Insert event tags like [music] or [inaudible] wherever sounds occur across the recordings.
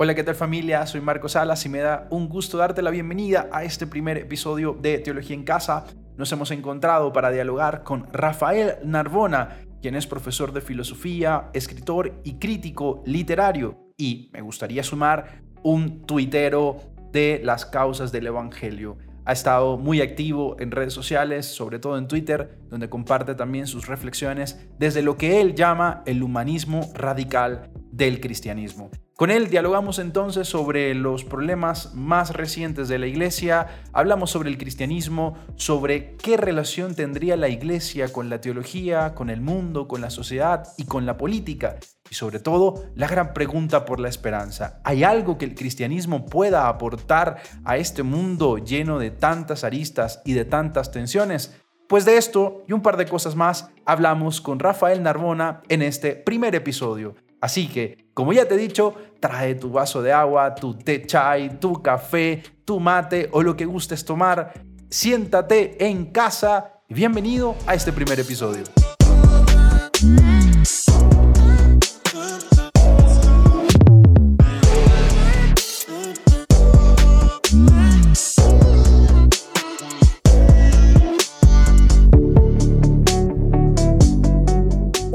Hola, ¿qué tal familia? Soy Marco Salas y me da un gusto darte la bienvenida a este primer episodio de Teología en Casa. Nos hemos encontrado para dialogar con Rafael Narbona, quien es profesor de filosofía, escritor y crítico literario. Y me gustaría sumar un tuitero de las causas del Evangelio. Ha estado muy activo en redes sociales, sobre todo en Twitter, donde comparte también sus reflexiones desde lo que él llama el humanismo radical del cristianismo. Con él dialogamos entonces sobre los problemas más recientes de la iglesia, hablamos sobre el cristianismo, sobre qué relación tendría la iglesia con la teología, con el mundo, con la sociedad y con la política, y sobre todo la gran pregunta por la esperanza. ¿Hay algo que el cristianismo pueda aportar a este mundo lleno de tantas aristas y de tantas tensiones? Pues de esto y un par de cosas más hablamos con Rafael Narbona en este primer episodio. Así que, como ya te he dicho, trae tu vaso de agua, tu té chai, tu café, tu mate o lo que gustes tomar. Siéntate en casa y bienvenido a este primer episodio.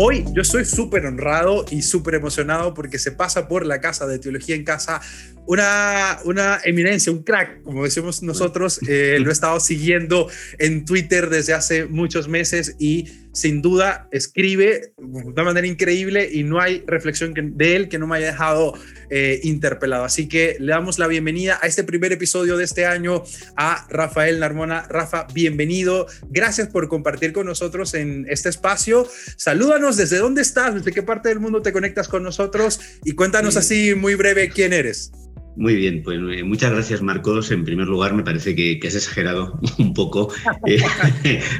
Hoy yo estoy súper honrado y súper emocionado porque se pasa por la casa de Teología en Casa una, una eminencia, un crack, como decimos nosotros. Eh, lo he estado siguiendo en Twitter desde hace muchos meses y sin duda escribe de una manera increíble y no hay reflexión de él que no me haya dejado eh, interpelado. Así que le damos la bienvenida a este primer episodio de este año a Rafael Narmona. Rafa, bienvenido. Gracias por compartir con nosotros en este espacio. Salúdanos desde dónde estás, desde qué parte del mundo te conectas con nosotros y cuéntanos así muy breve quién eres. Muy bien, pues eh, muchas gracias Marcos. En primer lugar, me parece que, has exagerado [laughs] un poco. Eh,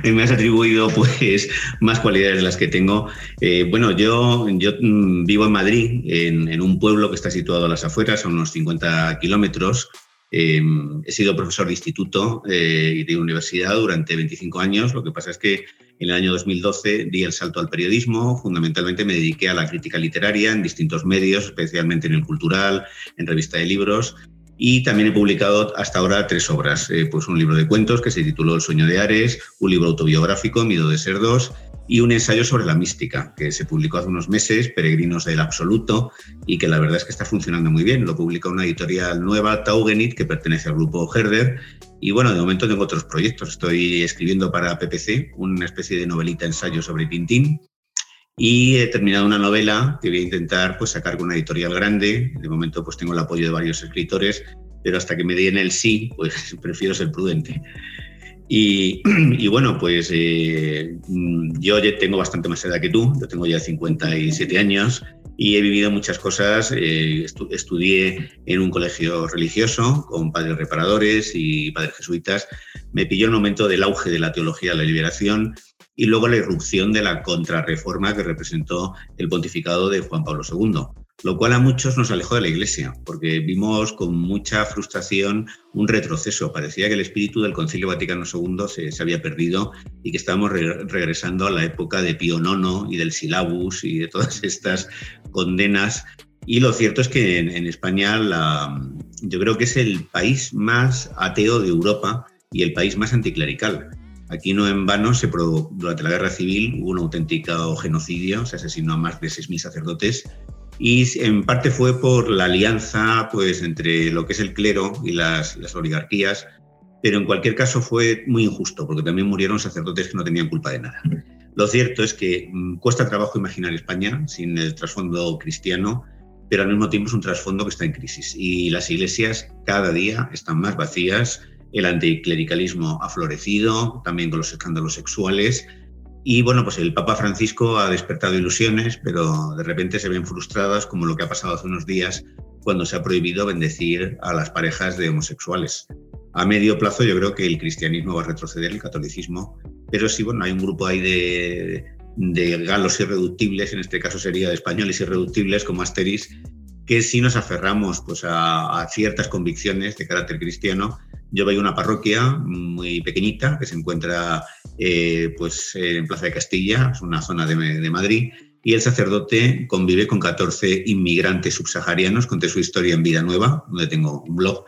[laughs] me has atribuido pues más cualidades de las que tengo. Eh, bueno, yo, mm, vivo en Madrid, en, un pueblo que está situado a las afueras, a unos 50 kilómetros. he sido profesor de instituto y de universidad durante 25 años. Lo que pasa es que en el año 2012 di el salto al periodismo, fundamentalmente me dediqué a la crítica literaria en distintos medios, especialmente en el cultural, en revista de libros, y también he publicado hasta ahora tres obras, eh, pues un libro de cuentos que se tituló El sueño de Ares, un libro autobiográfico, Miedo de ser dos, y un ensayo sobre la mística, que se publicó hace unos meses, Peregrinos del Absoluto, y que la verdad es que está funcionando muy bien. Lo publica una editorial nueva, Taugenit, que pertenece al grupo Herder. Y bueno, de momento tengo otros proyectos. Estoy escribiendo para PPC una especie de novelita ensayo sobre Tintín. Y he terminado una novela que voy a intentar pues, sacar con una editorial grande. De momento pues tengo el apoyo de varios escritores, pero hasta que me den el sí, pues [laughs] prefiero ser prudente. [clears throat] Y, bueno, pues eh, yo ya tengo bastante más edad que tú, yo tengo ya 57 años y he vivido muchas cosas. Eh, estudié en un colegio religioso con padres reparadores y padres jesuitas. Me pilló el momento del auge de la teología de la liberación y luego la irrupción de la contrarreforma que representó el pontificado de Juan Pablo II lo cual a muchos nos alejó de la Iglesia, porque vimos con mucha frustración un retroceso. Parecía que el espíritu del Concilio Vaticano II se, había perdido y que estábamos regresando a la época de Pío IX y del Silabus y de todas estas condenas. Y lo cierto es que en, España yo creo que es el país más ateo de Europa y el país más anticlerical. Aquí no en vano, se durante la guerra civil hubo un auténtico genocidio, se asesinó a más de 6.000 sacerdotes y en parte fue por la alianza pues, entre lo que es el clero y las, las oligarquías, pero en cualquier caso fue muy injusto, porque también murieron sacerdotes que no tenían culpa de nada. Lo cierto es que mm, cuesta trabajo imaginar España sin el trasfondo cristiano, pero al mismo tiempo es un trasfondo que está en crisis y las iglesias cada día están más vacías, el anticlericalismo ha florecido, también con los escándalos sexuales, y bueno, pues el Papa Francisco ha despertado ilusiones, pero de repente se ven frustradas, como lo que ha pasado hace unos días cuando se ha prohibido bendecir a las parejas de homosexuales. A medio plazo yo creo que el cristianismo va a retroceder, el catolicismo, pero sí, bueno, hay un grupo ahí de, de galos irreductibles, en este caso sería de españoles irreductibles como Asteris, que si nos aferramos pues, a, a ciertas convicciones de carácter cristiano, yo voy a una parroquia muy pequeñita que se encuentra eh, pues, en Plaza de Castilla, es una zona de, Madrid, y el sacerdote convive con 14 inmigrantes subsaharianos. Conté su historia en Vida Nueva, donde tengo un blog.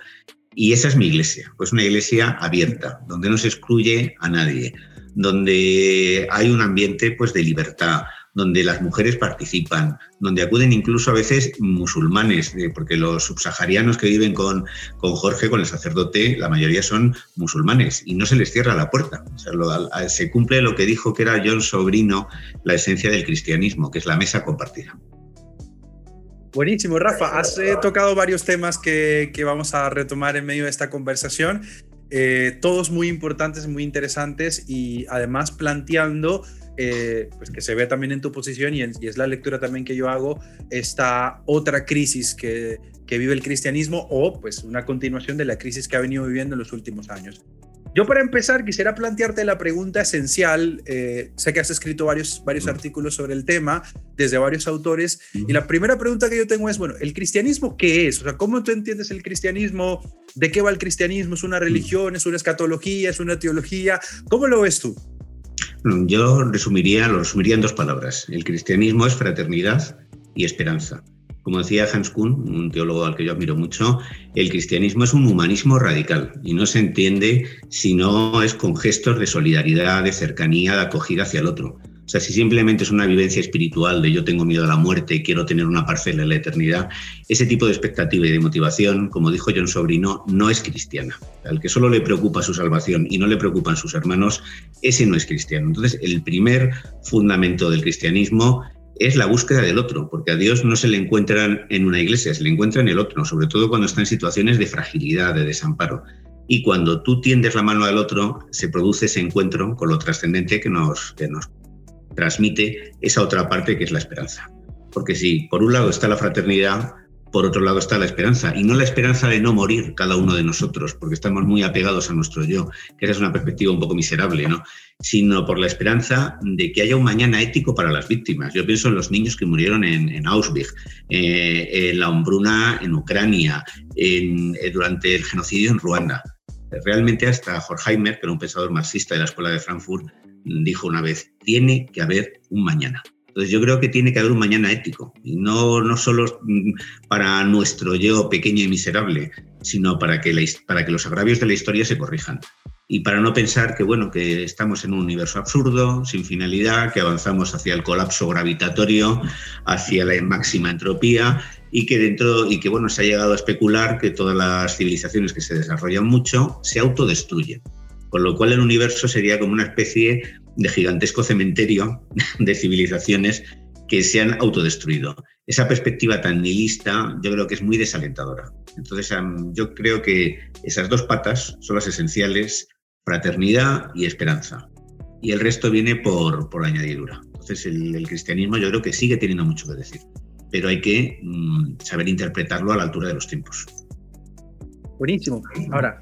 Y esa es mi iglesia, pues una iglesia abierta, donde no se excluye a nadie, donde hay un ambiente pues, de libertad, donde las mujeres participan, donde acuden incluso a veces musulmanes, eh, porque los subsaharianos que viven con, con Jorge, con el sacerdote, la mayoría son musulmanes y no se les cierra la puerta. se cumple lo que dijo que era John Sobrino, la esencia del cristianismo, que es la mesa compartida. Buenísimo, Rafa. Has eh, tocado varios temas que, vamos a retomar en medio de esta conversación, eh, todos muy importantes, muy interesantes y además planteando eh, pues que se ve también en tu posición y, es la lectura también que yo hago, esta otra crisis que, que vive el cristianismo o pues una continuación de la crisis que ha venido viviendo en los últimos años. Yo para empezar quisiera plantearte la pregunta esencial. Eh, sé que has escrito varios, varios artículos sobre el tema desde varios autores y la primera pregunta que yo tengo es, bueno, ¿el cristianismo qué es? O sea, ¿cómo tú entiendes el cristianismo? ¿De qué va el cristianismo? ¿Es una religión? ¿Es una escatología? ¿Es una teología? ¿Cómo lo ves tú? Yo resumiría, lo resumiría en dos palabras. El cristianismo es fraternidad y esperanza. Como decía Hans Kuhn, un teólogo al que yo admiro mucho, el cristianismo es un humanismo radical y no se entiende si no es con gestos de solidaridad, de cercanía, de acogida hacia el otro. O sea, si simplemente es una vivencia espiritual de yo tengo miedo a la muerte, quiero tener una parcela en la eternidad, ese tipo de expectativa y de motivación, como dijo John Sobrino, no es cristiana. Al que solo le preocupa su salvación y no le preocupan sus hermanos, ese no es cristiano. Entonces, el primer fundamento del cristianismo es la búsqueda del otro, porque a Dios no se le encuentra en una iglesia, se le encuentra en el otro, sobre todo cuando está en situaciones de fragilidad, de desamparo. Y cuando tú tiendes la mano al otro, se produce ese encuentro con lo trascendente que nos, que nos transmite esa otra parte que es la esperanza. Porque si por un lado está la fraternidad, por otro lado está la esperanza, y no la esperanza de no morir cada uno de nosotros, porque estamos muy apegados a nuestro yo, que esa es una perspectiva un poco miserable, ¿no? sino por la esperanza de que haya un mañana ético para las víctimas. Yo pienso en los niños que murieron en, Auschwitz, eh, en la hombruna en Ucrania, en, eh, durante el genocidio en Ruanda. Realmente hasta Horkheimer, que era un pensador marxista de la Escuela de Frankfurt, dijo una vez, tiene que haber un mañana. Entonces yo creo que tiene que haber un mañana ético, y no, no solo mm, para nuestro yo pequeño y miserable, sino para que, para que los agravios de la historia se corrijan. Y para no pensar que, bueno, que estamos en un universo absurdo, sin finalidad, que avanzamos hacia el colapso gravitatorio, hacia la máxima entropía, y que dentro, y que bueno, se ha llegado a especular que todas las civilizaciones que se desarrollan mucho se autodestruyen con lo cual el universo sería como una especie de gigantesco cementerio de civilizaciones que se han autodestruido. Esa perspectiva tan nihilista yo creo que es muy desalentadora. Entonces yo creo que esas dos patas son las esenciales, fraternidad y esperanza. Y el resto viene por, por añadidura. Entonces el, cristianismo yo creo que sigue teniendo mucho que decir, pero hay que mm, saber interpretarlo a la altura de los tiempos. Buenísimo. Ahora,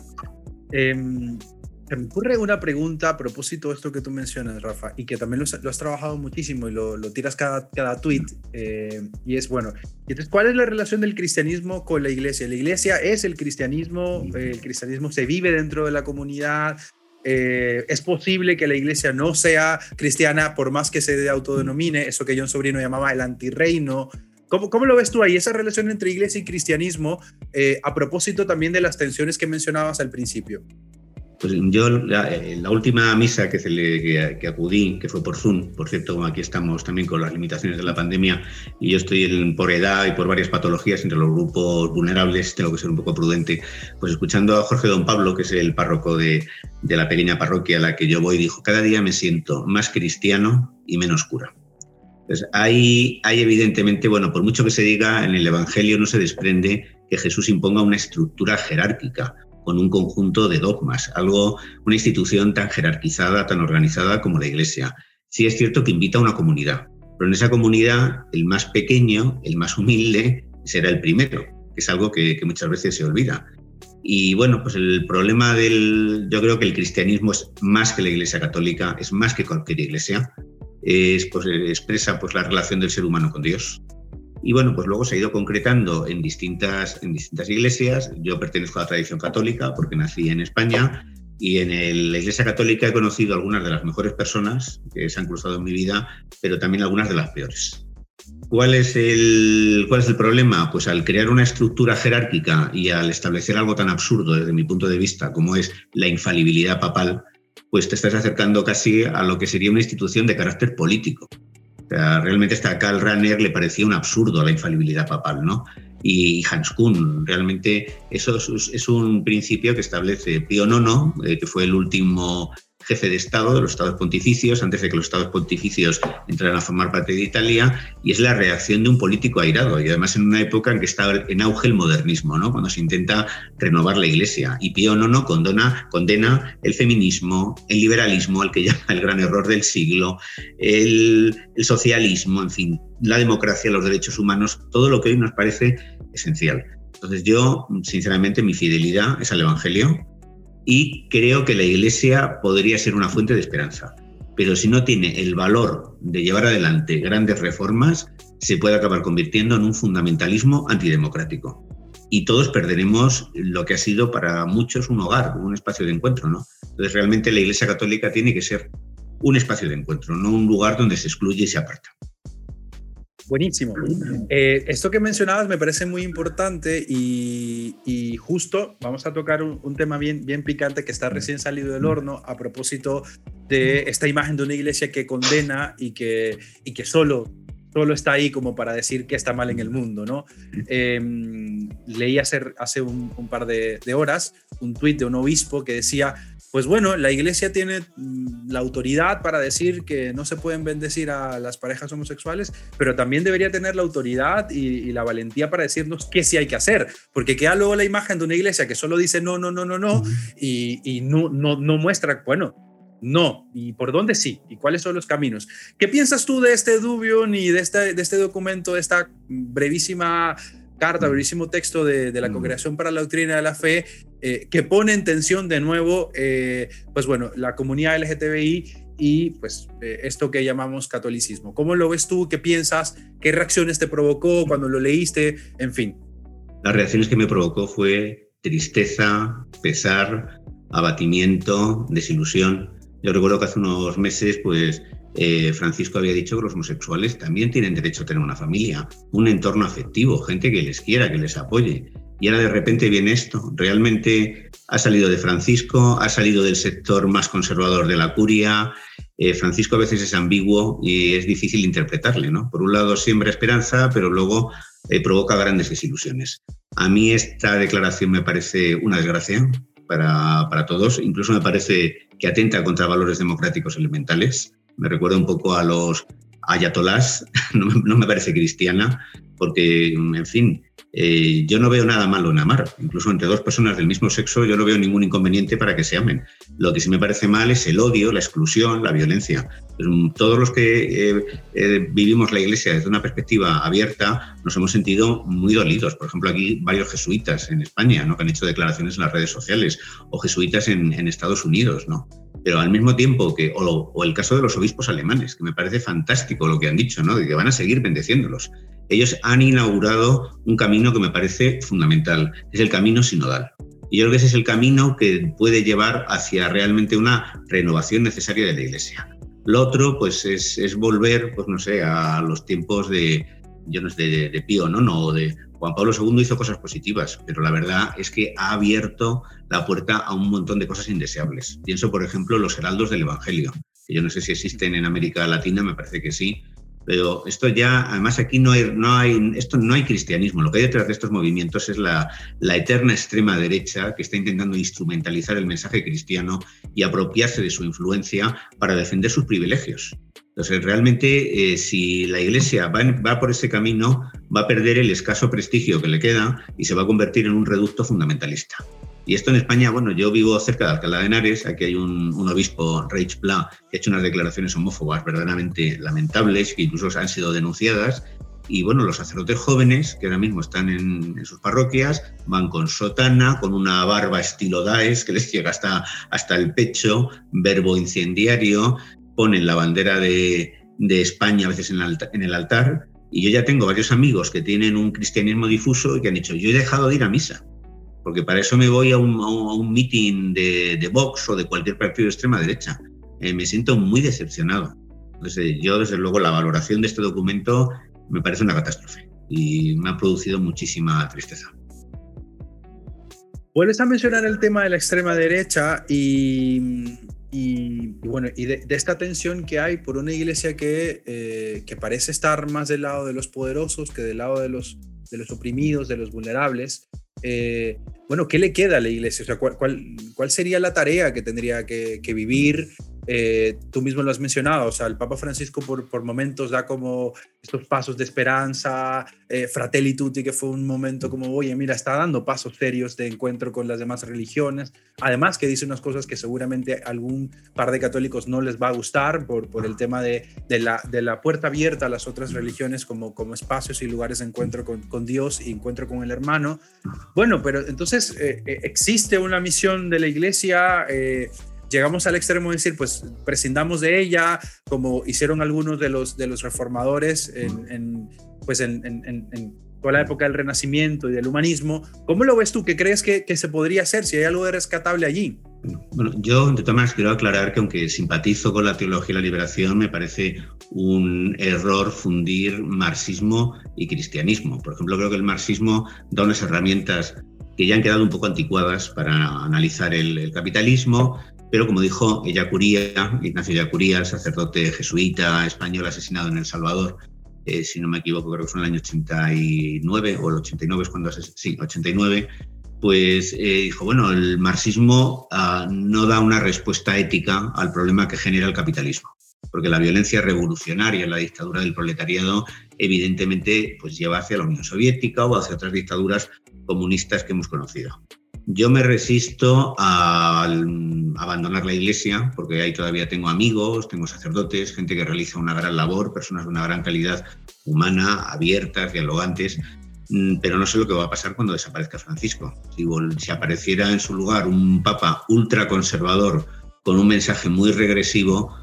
em, me ocurre una pregunta a propósito de esto que tú mencionas, Rafa, y que también lo, has trabajado muchísimo y lo, tiras cada, cada tweet, eh, y es, bueno, entonces, ¿cuál es la relación del cristianismo con la iglesia? ¿La iglesia es el cristianismo? ¿El cristianismo se vive dentro de la comunidad? Eh, ¿Es posible que la iglesia no sea cristiana por más que se autodenomine, eso que John Sobrino llamaba el antirreino? ¿Cómo, ¿Cómo, lo ves tú ahí, esa relación entre iglesia y cristianismo, eh, a propósito también de las tensiones que mencionabas al principio? Pues yo, la, eh, la última misa que, que, acudí, que fue por Zoom, por cierto, aquí estamos también con las limitaciones de la pandemia y yo estoy por edad y por varias patologías entre los grupos vulnerables, tengo que ser un poco prudente, pues escuchando a Jorge Don Pablo, que es el párroco de, de la pequeña parroquia a la que yo voy, dijo, cada día me siento más cristiano y menos cura. Entonces, hay, hay evidentemente, bueno, por mucho que se diga, en el Evangelio no se desprende que Jesús imponga una estructura jerárquica con un conjunto de dogmas, algo, una institución tan jerarquizada, tan organizada como la Iglesia. Sí es cierto que invita a una comunidad, pero en esa comunidad el más pequeño, el más humilde, será el primero, que es algo que, muchas veces se olvida. Y bueno, pues el problema del, yo creo que el cristianismo es más que la Iglesia católica, es más que cualquier iglesia, es, pues, expresa pues, la relación del ser humano con Dios. Y bueno, pues luego se ha ido concretando en distintas, en distintas iglesias. Yo pertenezco a la tradición católica porque nací en España y en la Iglesia Católica he conocido algunas de las mejores personas que se han cruzado en mi vida, pero también algunas de las peores. ¿Cuál es, el, ¿Cuál es el problema? Pues al crear una estructura jerárquica y al establecer algo tan absurdo desde mi punto de vista como es la infalibilidad papal, pues te estás acercando casi a lo que sería una institución de carácter político. Realmente hasta Karl Rahner le parecía un absurdo la infalibilidad papal, ¿no? Y Hans Kuhn, realmente eso es, un principio que establece Pío IX, eh, que fue el último jefe de Estado de los Estados Pontificios, antes de que los Estados Pontificios entraran a formar parte de Italia, y es la reacción de un político airado, y además en una época en que está en auge el modernismo, ¿no? cuando se intenta renovar la Iglesia. Y Pío IX condena, el feminismo, el liberalismo, al que llama el gran error del siglo, el, el socialismo, en fin, la democracia, los derechos humanos, todo lo que hoy nos parece esencial. Entonces yo, sinceramente, mi fidelidad es al Evangelio, y creo que la Iglesia podría ser una fuente de esperanza. Pero si no tiene el valor de llevar adelante grandes reformas, se puede acabar convirtiendo en un fundamentalismo antidemocrático. Y todos perderemos lo que ha sido para muchos un hogar, un espacio de encuentro. ¿no? Entonces realmente la Iglesia Católica tiene que ser un espacio de encuentro, no un lugar donde se excluye y se aparta. Buenísimo. Eh, esto que mencionabas me parece muy importante y, justo vamos a tocar un, tema bien, picante que está recién salido del horno a propósito de esta imagen de una iglesia que condena y que, solo, está ahí como para decir que está mal en el mundo. ¿no? Em, leí hace, hace un, par de, de horas un tuit de un obispo que decía pues bueno, la iglesia tiene mm, la autoridad para decir que no se pueden bendecir a las parejas homosexuales, pero también debería tener la autoridad y, la valentía para decirnos qué sí hay que hacer, porque queda luego la imagen de una iglesia que solo dice no, no, no, no, no, y, no, no, no muestra, bueno, no, y por dónde sí, y cuáles son los caminos. ¿Qué piensas tú de este Dubion y de este, de este documento, de esta brevísima carta, brevísimo texto de, la Congregación para la Doctrina de la Fe, eh, que pone en tensión de nuevo, eh, pues bueno, la comunidad LGTBI y pues eh, esto que llamamos catolicismo. ¿Cómo lo ves tú? ¿Qué piensas? ¿Qué reacciones te provocó cuando lo leíste? En fin. Las reacciones que me provocó fue tristeza, pesar, abatimiento, desilusión. Yo recuerdo que hace unos meses, pues Francisco había dicho que los homosexuales también tienen derecho a tener una familia, un entorno afectivo, gente que les quiera, que les apoye. Y ahora de repente viene esto. Realmente ha salido de Francisco, ha salido del sector más conservador de la curia. Eh, Francisco a veces es ambiguo y es difícil interpretarle. ¿no? Por un lado siembra esperanza, pero luego eh, provoca grandes desilusiones. A mí esta declaración me parece una desgracia para, para todos. Incluso me parece que atenta contra valores democráticos elementales me recuerda un poco a los ayatolás, [laughs] no, me parece cristiana, porque, en fin, eh, yo no veo nada malo en amar. Incluso entre dos personas del mismo sexo yo no veo ningún inconveniente para que se amen. Lo que sí me parece mal es el odio, la exclusión, la violencia. Todos los que eh, eh, vivimos la iglesia desde una perspectiva abierta nos hemos sentido muy dolidos. Por ejemplo, aquí varios jesuitas en España ¿no? que han hecho declaraciones en las redes sociales o jesuitas en Estados Unidos. ¿no? Pero al mismo tiempo que, o, el caso de los obispos alemanes, que me parece fantástico lo que han dicho, ¿no? de que van a seguir bendeciéndolos. Ellos han inaugurado un camino que me parece fundamental, es el camino sinodal. Y yo creo que ese es el camino que puede llevar hacia realmente una renovación necesaria de la Iglesia. Lo otro, pues, es, volver, pues no sé, a los tiempos de, yo no sé, de, de Pío, ¿no? no de, Juan Pablo II hizo cosas positivas, pero la verdad es que ha abierto la puerta a un montón de cosas indeseables. Pienso, por ejemplo, los heraldos del Evangelio, que yo no sé si existen en América Latina, me parece que sí, pero esto ya, además aquí no hay, no hay, esto no hay cristianismo. Lo que hay detrás de estos movimientos es la, la eterna extrema derecha que está intentando instrumentalizar el mensaje cristiano y apropiarse de su influencia para defender sus privilegios. Entonces, realmente, eh, si la Iglesia va, va, por ese camino, va a perder el escaso prestigio que le queda y se va a convertir en un reducto fundamentalista. Y esto en España, bueno, yo vivo cerca de Alcalá de Henares, aquí hay un, obispo, Reich Pla, que ha hecho unas declaraciones homófobas verdaderamente lamentables, que incluso han sido denunciadas, y bueno, los sacerdotes jóvenes, que ahora mismo están en, en, sus parroquias, van con sotana, con una barba estilo Daesh que les llega hasta, hasta el pecho, verbo incendiario, ponen la bandera de, España a veces en el, altar, y yo ya tengo varios amigos que tienen un cristianismo difuso y que han dicho, yo he dejado de ir a misa, porque para eso me voy a un, a meeting de, Vox o de cualquier partido de extrema derecha. Eh, me siento muy decepcionado. Entonces, yo, desde luego, la valoración de este documento me parece una catástrofe y me ha producido muchísima tristeza. Vuelves a mencionar el tema de la extrema derecha y, bueno, y de, esta tensión que hay por una iglesia que, eh, que parece estar más del lado de los poderosos que del lado de los, de los oprimidos, de los vulnerables. Eh, bueno, ¿qué le queda a la iglesia? O sea, ¿cuál, cuál, sería la tarea que tendría que vivir eh, tú mismo lo has mencionado, o sea, el Papa Francisco por, por momentos da como estos pasos de esperanza, eh, Fratelli Tutti, que fue un momento como, oye, mira, está dando pasos serios de encuentro con las demás religiones, además que dice unas cosas que seguramente algún par de católicos no les va a gustar por, por el tema de, de, la, de la puerta abierta a las otras religiones como, como espacios y lugares de encuentro con, con Dios y encuentro con el hermano. Bueno, pero entonces eh, eh, existe una misión de la iglesia llegamos al extremo de decir, pues prescindamos de ella, como hicieron algunos de los, de los reformadores en, pues en, toda la época del Renacimiento y del humanismo. ¿Cómo lo ves tú? ¿Qué crees que, se podría hacer? Si hay algo de rescatable allí. Bueno, yo de maneras quiero aclarar que aunque simpatizo con la teología de la liberación, me parece un error fundir marxismo y cristianismo. Por ejemplo, creo que el marxismo da unas herramientas que ya han quedado un poco anticuadas para analizar el, el capitalismo, pero como dijo Yacuría, Ignacio Yacuría, el sacerdote jesuita español asesinado en El Salvador, eh, si no me equivoco, creo que fue en el año 89 o el 89 es cuando, sí, 89, pues eh, dijo, bueno, el marxismo ah, no da una respuesta ética al problema que genera el capitalismo, porque la violencia revolucionaria, la dictadura del proletariado, evidentemente pues lleva hacia la Unión Soviética o hacia otras dictaduras comunistas que hemos conocido. Yo me resisto a abandonar la iglesia porque ahí todavía tengo amigos, tengo sacerdotes, gente que realiza una gran labor, personas de una gran calidad humana, abiertas, dialogantes, mm, pero no sé lo que va a pasar cuando desaparezca Francisco. Si, apareciera en su lugar un papa ultraconservador con un mensaje muy regresivo,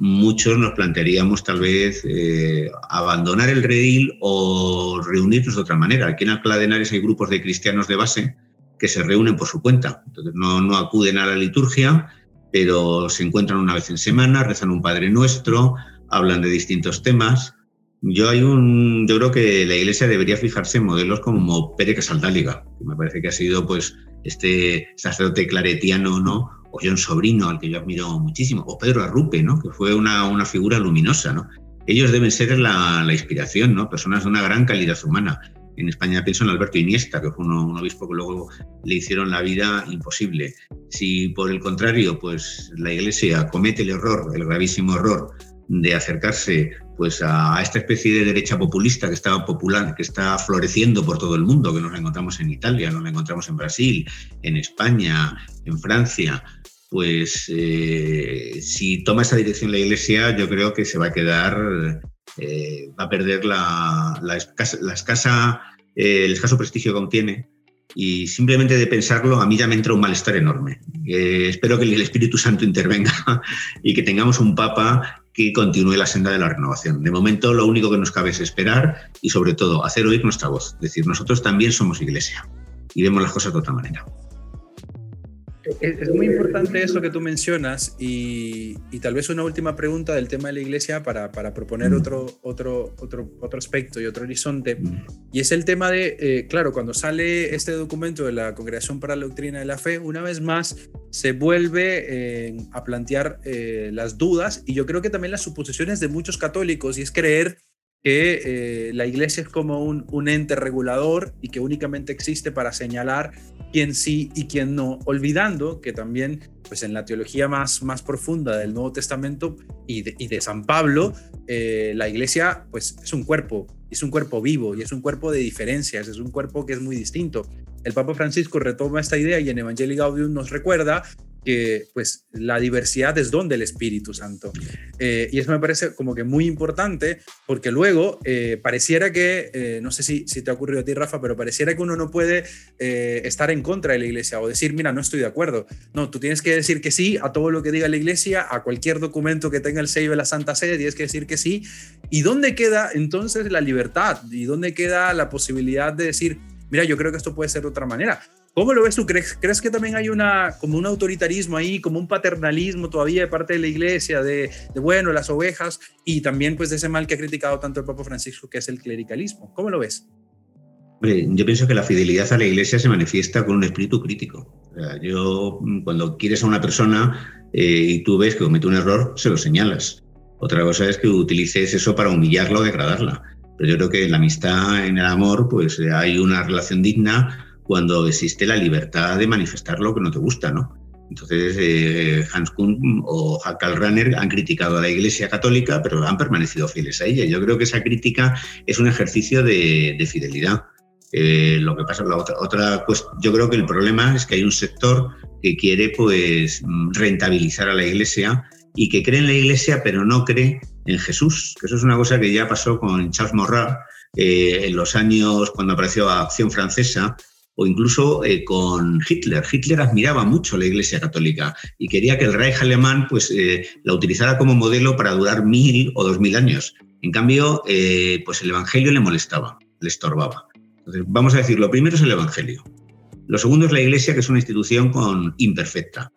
muchos nos plantearíamos tal vez eh, abandonar el redil o reunirnos de otra manera. Aquí en Alcalá de Henares hay grupos de cristianos de base que se reúnen por su cuenta. Entonces no, no acuden a la liturgia, pero se encuentran una vez en semana, rezan un Padre Nuestro, hablan de distintos temas. Yo hay un, yo creo que la Iglesia debería fijarse en modelos como Pere Casaldáliga, que me parece que ha sido pues este sacerdote claretiano, ¿no? O John Sobrino, al que yo admiro muchísimo, o Pedro Arrupe, ¿no? Que fue una, una figura luminosa, ¿no? Ellos deben ser la, la inspiración, ¿no? Personas de una gran calidad humana en España pienso en Alberto Iniesta, que fue un, obispo que luego le hicieron la vida imposible. Si por el contrario, pues la Iglesia comete el error, el gravísimo error de acercarse pues a, esta especie de derecha populista que está popular, que está floreciendo por todo el mundo, que nos encontramos en Italia, nos encontramos en Brasil, en España, en Francia, pues eh, si toma esa dirección la Iglesia, yo creo que se va a quedar eh, va a perder la, escasa, eh, el escaso prestigio que obtiene. Y simplemente de pensarlo, a mí ya me entra un malestar enorme. Eh, espero que el Espíritu Santo intervenga [laughs] y que tengamos un Papa que continúe la senda de la renovación. De momento, lo único que nos cabe es esperar y, sobre todo, hacer oír nuestra voz. Decir, nosotros también somos iglesia y vemos las cosas de otra manera. Es muy importante eso que tú mencionas y, tal vez una última pregunta del tema de la iglesia para, para proponer otro, otro, otro, otro aspecto y otro horizonte. Y es el tema de, eh, claro, cuando sale este documento de la Congregación para la Doctrina de la Fe, una vez más se vuelve eh, a plantear eh, las dudas y yo creo que también las suposiciones de muchos católicos y es creer que la iglesia es como un, un ente regulador y que únicamente existe para señalar quién sí y quién no, olvidando que también pues en la teología más, más profunda del Nuevo Testamento y de, San Pablo, eh, la iglesia pues es un cuerpo, es un cuerpo vivo y es un cuerpo de diferencias, es un cuerpo que es muy distinto. El Papa Francisco retoma esta idea y en Evangelii Gaudium nos recuerda que pues la diversidad es don del Espíritu Santo. Eh, y eso me parece como que muy importante porque luego eh, pareciera que, eh, no sé si, si te ha ocurrido a ti Rafa, pero pareciera que uno no puede estar en contra de la iglesia o decir, mira, no estoy de acuerdo. No, tú tienes que decir que sí a todo lo que diga la iglesia, a cualquier documento que tenga el sello de la Santa Sede, tienes que decir que sí. ¿Y dónde queda entonces la libertad? ¿Y dónde queda la posibilidad de decir, mira, yo creo que esto puede ser de otra manera. ¿Cómo lo ves tú? ¿Crees, ¿Crees que también hay una, como un autoritarismo ahí, como un paternalismo todavía de parte de la iglesia, de, de, bueno, las ovejas, y también pues de ese mal que ha criticado tanto el Papa Francisco, que es el clericalismo? ¿Cómo lo ves? yo pienso que la fidelidad a la iglesia se manifiesta con un espíritu crítico. yo, cuando quieres a una persona eh, y tú ves que comete un error, se lo señalas. Otra cosa es que utilices eso para humillarla o degradarla. Pero yo creo que en la amistad, en el amor, pues hay una relación digna cuando existe la libertad de manifestar lo que no te gusta, ¿no? Entonces, eh, Hans Kuhn o Hakal Runner han criticado a la Iglesia Católica, pero han permanecido fieles a ella. Yo creo que esa crítica es un ejercicio de, fidelidad. Eh, lo que pasa, la otra, otra, pues yo creo que el problema es que hay un sector que quiere pues rentabilizar a la Iglesia y que cree en la Iglesia pero no cree en Jesús, que eso es una cosa que ya pasó con Charles Maurras eh, en los años cuando apareció Acción Francesa, o incluso eh, con Hitler. Hitler admiraba mucho la Iglesia Católica y quería que el Reich alemán pues, eh, la utilizara como modelo para durar mil o dos mil años. En cambio, pues el Evangelio le molestaba, le estorbaba. Entonces, vamos a decir, lo primero es el Evangelio. Lo segundo es la Iglesia, que es una institución con, imperfecta.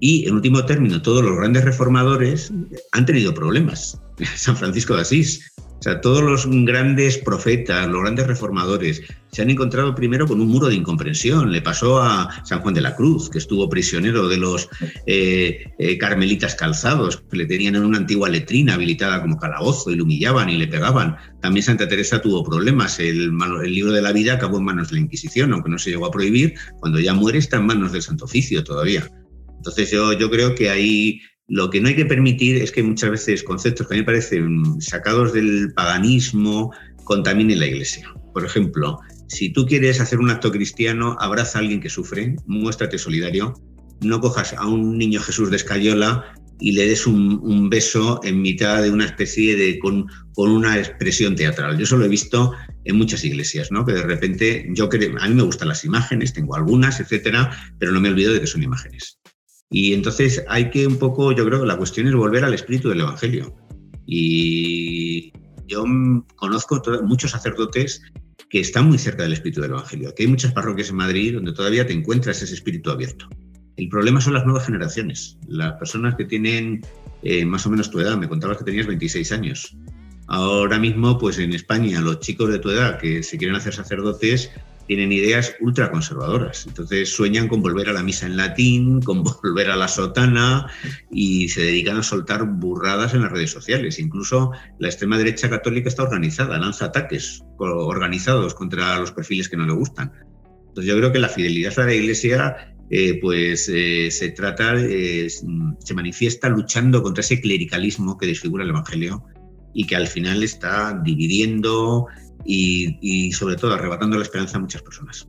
Y, en último término, todos los grandes reformadores han tenido problemas. [laughs] San Francisco de Asís o sea, todos los grandes profetas, los grandes reformadores, se han encontrado primero con un muro de incomprensión. Le pasó a San Juan de la Cruz, que estuvo prisionero de los eh, eh, carmelitas calzados, que le tenían en una antigua letrina habilitada como calabozo y le humillaban y le pegaban. También Santa Teresa tuvo problemas. El, el libro de la vida acabó en manos de la Inquisición, aunque no se llegó a prohibir. Cuando ya muere está en manos del Santo Oficio todavía. Entonces yo, yo creo que ahí lo que no hay que permitir es que muchas veces conceptos que a mí me parecen sacados del paganismo contaminen la iglesia. Por ejemplo, si tú quieres hacer un acto cristiano, abraza a alguien que sufre, muéstrate solidario, no cojas a un niño Jesús de escayola y le des un, beso en mitad de una especie de con, con, una expresión teatral. Yo eso lo he visto en muchas iglesias, ¿no? Que de repente yo creo, a mí me gustan las imágenes, tengo algunas, etcétera, pero no me olvido de que son imágenes. Y entonces hay que un poco, yo creo que la cuestión es volver al espíritu del Evangelio. Y yo conozco muchos sacerdotes que están muy cerca del espíritu del Evangelio. Aquí hay muchas parroquias en Madrid donde todavía te encuentras ese espíritu abierto. El problema son las nuevas generaciones, las personas que tienen eh, más o menos tu edad. Me contabas que tenías 26 años. Ahora mismo, pues en España, los chicos de tu edad que se quieren hacer sacerdotes tienen ideas ultraconservadoras. Entonces sueñan con volver a la misa en latín, con [laughs] volver a la sotana y se dedican a soltar burradas en las redes sociales. Incluso la extrema derecha católica está organizada, lanza ataques organizados contra los perfiles que no le gustan. Entonces yo creo que la fidelidad a la Iglesia eh, pues eh, se trata, se manifiesta luchando contra ese clericalismo que desfigura el Evangelio y que al final está dividiendo, y, sobre todo arrebatando la esperanza a muchas personas.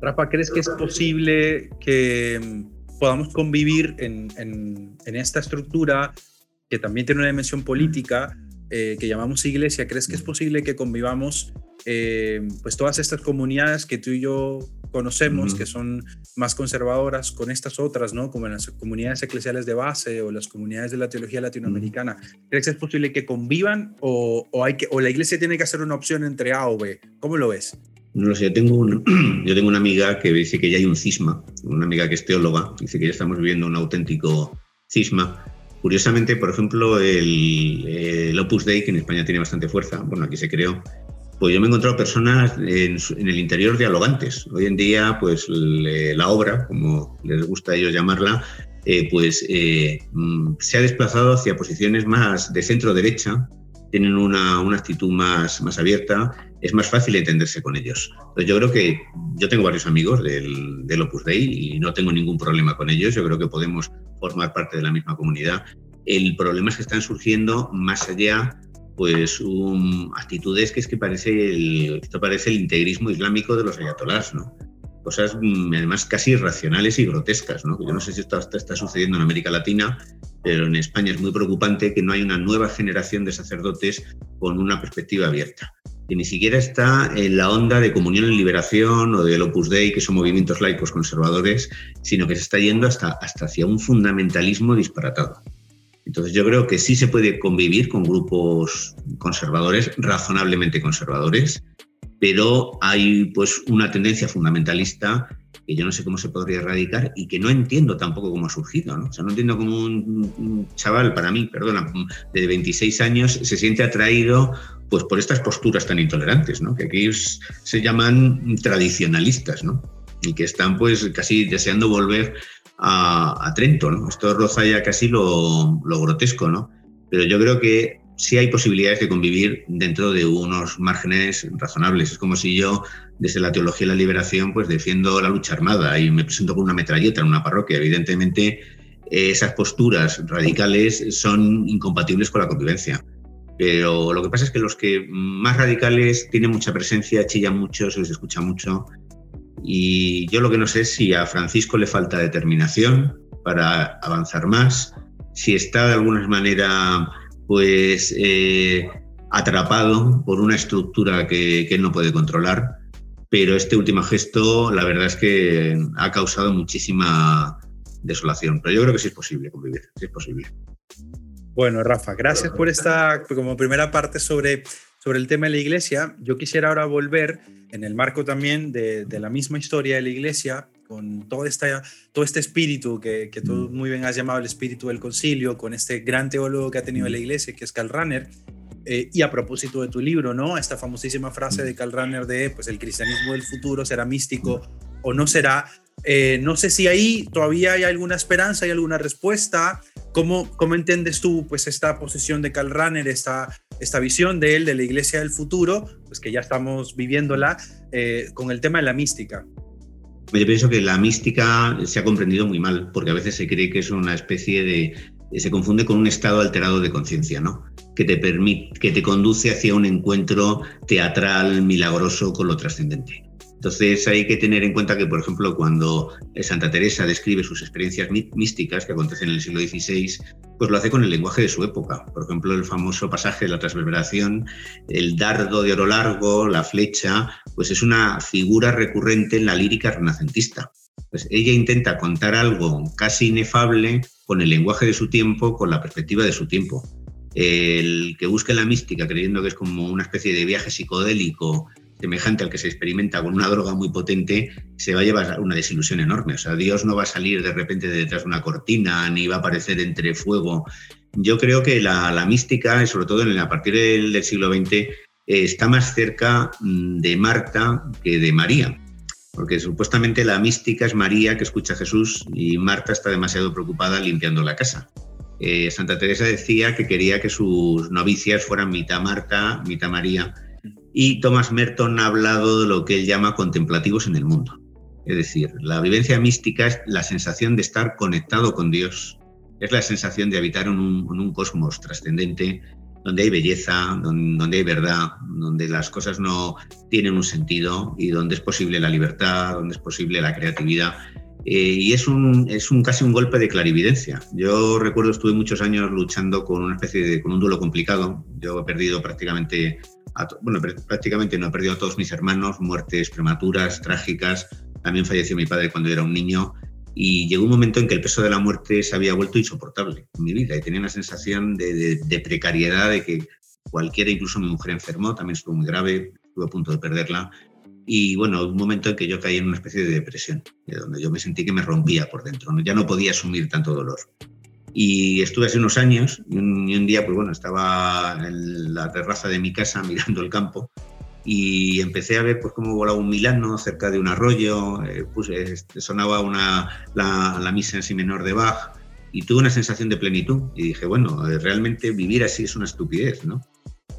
Rafa, ¿crees que es posible que mm, podamos convivir en, en, esta estructura que también tiene una dimensión política eh, que llamamos iglesia? ¿Crees que es posible que convivamos eh, pues todas estas comunidades que tú y yo conocemos, que son más conservadoras, con estas otras, ¿no? Como en las comunidades eclesiales de base o las comunidades de la teología latinoamericana. ¿Crees que es posible que convivan o, o, hay que, o la iglesia tiene que hacer una opción entre A o B? ¿Cómo lo ves? No lo sé, yo tengo, [clears throat] yo tengo una amiga que dice que ya hay un cisma, una amiga que es teóloga, dice que ya estamos viviendo un auténtico cisma. Curiosamente, por ejemplo, el, Opus Dei, que en España tiene bastante fuerza, bueno, aquí se creó, pues yo me he encontrado personas en, el interior dialogantes. Hoy en día, pues la obra, como les gusta a ellos llamarla, eh, pues eh, mm, se ha desplazado hacia posiciones más de centro-derecha, tienen una, actitud más, más abierta, es más fácil entenderse con ellos. Yo creo que yo tengo varios amigos del, del Opus Dei y no tengo ningún problema con ellos, yo creo que podemos formar parte de la misma comunidad. El problema es que están surgiendo más allá pues actitudes que es que parece el, esto parece el integrismo islámico de los ayatolás, ¿no? Cosas mm, además casi irracionales y grotescas, ¿no? Yo no sé si esto está sucediendo en América Latina, pero en España es muy preocupante que no hay una nueva generación de sacerdotes con una perspectiva abierta que ni siquiera está en la onda de Comunión en Liberación o del Opus Dei, que son movimientos laicos conservadores, sino que se está yendo hasta, hasta hacia un fundamentalismo disparatado. Entonces yo creo que sí se puede convivir con grupos conservadores, razonablemente conservadores, pero hay pues una tendencia fundamentalista que yo no sé cómo se podría erradicar y que no entiendo tampoco cómo ha surgido. ¿no? O sea, no entiendo cómo un, chaval, para mí, perdona, de 26 años se siente atraído pues, por estas posturas tan intolerantes, ¿no? que aquí se llaman tradicionalistas, ¿no? y que están pues casi deseando volver a, Trento. ¿no? Esto roza ya casi lo, lo grotesco, ¿no? pero yo creo que sí hay posibilidades de convivir dentro de unos márgenes razonables. Es como si yo, desde la teología de la liberación, pues defiendo la lucha armada y me presento con una metralleta en una parroquia. Evidentemente, esas posturas radicales son incompatibles con la convivencia. Pero lo que pasa es que los que más radicales tienen mucha presencia, chillan mucho, se les escucha mucho. Y yo lo que no sé es si a Francisco le falta determinación para avanzar más, si está de alguna manera pues eh, atrapado por una estructura que, él no puede controlar. Pero este último gesto, la verdad es que ha causado muchísima desolación. Pero yo creo que sí es posible convivir, sí es posible. Bueno, Rafa, gracias por esta como primera parte sobre, sobre el tema de la iglesia. Yo quisiera ahora volver en el marco también de, de la misma historia de la iglesia con todo, esta, todo este espíritu que, que tú mm. muy bien has llamado el espíritu del concilio, con este gran teólogo que ha tenido la mm. iglesia, que es Karl Rahner. Eh, y a propósito de tu libro, ¿no? Esta famosísima frase de Karl Rahner de, pues, el cristianismo del futuro será místico o no será. Eh, no sé si ahí todavía hay alguna esperanza, hay alguna respuesta. ¿Cómo, cómo entiendes tú, pues, esta posición de Karl Rahner, esta, esta visión de él, de la iglesia del futuro, pues que ya estamos viviéndola, eh, con el tema de la mística? Yo pienso que la mística se ha comprendido muy mal, porque a veces se cree que es una especie de. se confunde con un estado alterado de conciencia, ¿no? Que te permite, que te conduce hacia un encuentro teatral, milagroso con lo trascendente. Entonces hay que tener en cuenta que, por ejemplo, cuando Santa Teresa describe sus experiencias místicas que acontecen en el siglo XVI, pues lo hace con el lenguaje de su época. Por ejemplo, el famoso pasaje de la transverberación, el dardo de oro largo, la flecha, pues es una figura recurrente en la lírica renacentista. Pues ella intenta contar algo casi inefable con el lenguaje de su tiempo, con la perspectiva de su tiempo. El que busque la mística creyendo que es como una especie de viaje psicodélico semejante al que se experimenta con una droga muy potente, se va a llevar una desilusión enorme. O sea, Dios no va a salir de repente de detrás de una cortina, ni va a aparecer entre fuego. Yo creo que la, mística, sobre todo a partir del, siglo XX, eh, está más cerca mm, de Marta que de María. Porque supuestamente la mística es María que escucha a Jesús y Marta está demasiado preocupada limpiando la casa. Eh, Santa Teresa decía que quería que sus novicias fueran mitad Marta, mitad María, y Thomas Merton ha hablado de lo que él llama contemplativos en el mundo. Es decir, la vivencia mística es la sensación de estar conectado con Dios, es la sensación de habitar en un, cosmos trascendente donde hay belleza, donde, hay verdad, donde las cosas no tienen un sentido y donde es posible la libertad, donde es posible la creatividad. Eh, y es un, es un casi un golpe de clarividencia. Yo recuerdo estuve muchos años luchando con una especie de con un duelo complicado. Yo he perdido prácticamente bueno, prácticamente he perdido a todos mis hermanos, muertes prematuras, trágicas. También falleció mi padre cuando era un niño y llegó un momento en que el peso de la muerte se había vuelto insoportable en mi vida y tenía una sensación de, precariedad, de que cualquiera, incluso mi mujer enfermó, también estuvo muy grave, estuve a punto de perderla. Y bueno, un momento en que yo caí en una especie de depresión, donde yo me sentí que me rompía por dentro, ya no podía asumir tanto dolor. Y estuve hace unos años y un, día, pues bueno, estaba en la terraza de mi casa [laughs] mirando el campo y empecé a ver pues cómo volaba un milano cerca de un arroyo, eh, pues, sonaba una, la, la, misa en si menor de Bach y tuve una sensación de plenitud y dije, bueno, eh, realmente vivir así es una estupidez, ¿no?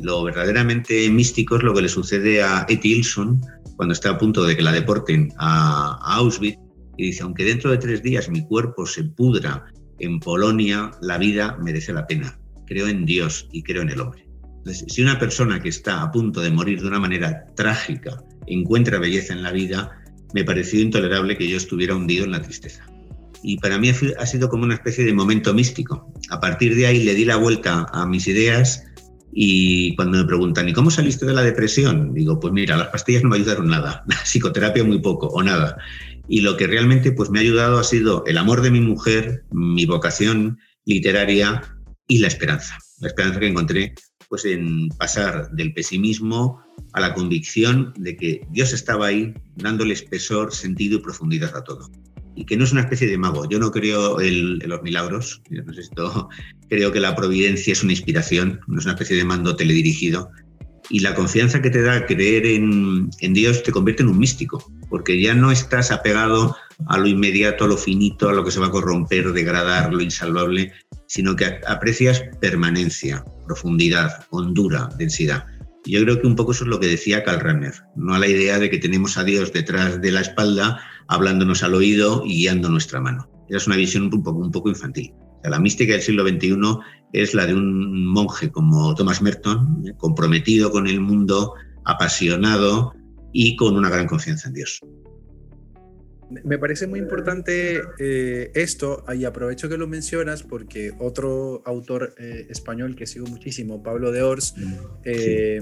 Lo verdaderamente místico es lo que le sucede a Etty Ilson cuando está a punto de que la deporten a, Auschwitz y dice, aunque dentro de tres días mi cuerpo se pudra en Polonia la vida merece la pena. Creo en Dios y creo en el hombre. si una persona que está a punto de morir de una manera trágica encuentra belleza en la vida, me pareció intolerable que yo estuviera hundido en la tristeza. Y para mí ha sido como una especie de momento místico. A partir de ahí le di la vuelta a mis ideas y cuando me preguntan, ¿y cómo saliste de la depresión? Digo, pues mira, las pastillas no me ayudaron nada, [laughs] la psicoterapia muy poco o nada y lo que realmente pues, me ha ayudado ha sido el amor de mi mujer, mi vocación literaria y la esperanza. La esperanza que encontré pues en pasar del pesimismo a la convicción de que Dios estaba ahí dándole espesor, sentido y profundidad a todo. Y que no es una especie de mago. Yo no creo en, los milagros. Yo no sé esto, [laughs] creo que la providencia es una inspiración, no es una especie de mando teledirigido. Y la confianza que te da creer en, en Dios te convierte en un místico, porque ya no estás apegado a lo inmediato, a lo finito, a lo que se va a corromper, degradar, lo insalvable, sino que aprecias permanencia, profundidad, hondura, densidad. Yo creo que un poco eso es lo que decía Karl Rahner, no a la idea de que tenemos a Dios detrás de la espalda, hablándonos al oído y guiando nuestra mano. Esa es una visión un poco, un poco infantil. la mística del siglo XXI es la de un monje como Thomas Merton, eh, comprometido con el mundo, apasionado y con una gran confianza en Dios. Me parece muy importante eh, esto, y aprovecho que lo mencionas porque otro autor eh, español que sigo muchísimo, Pablo de Ors, mm, eh,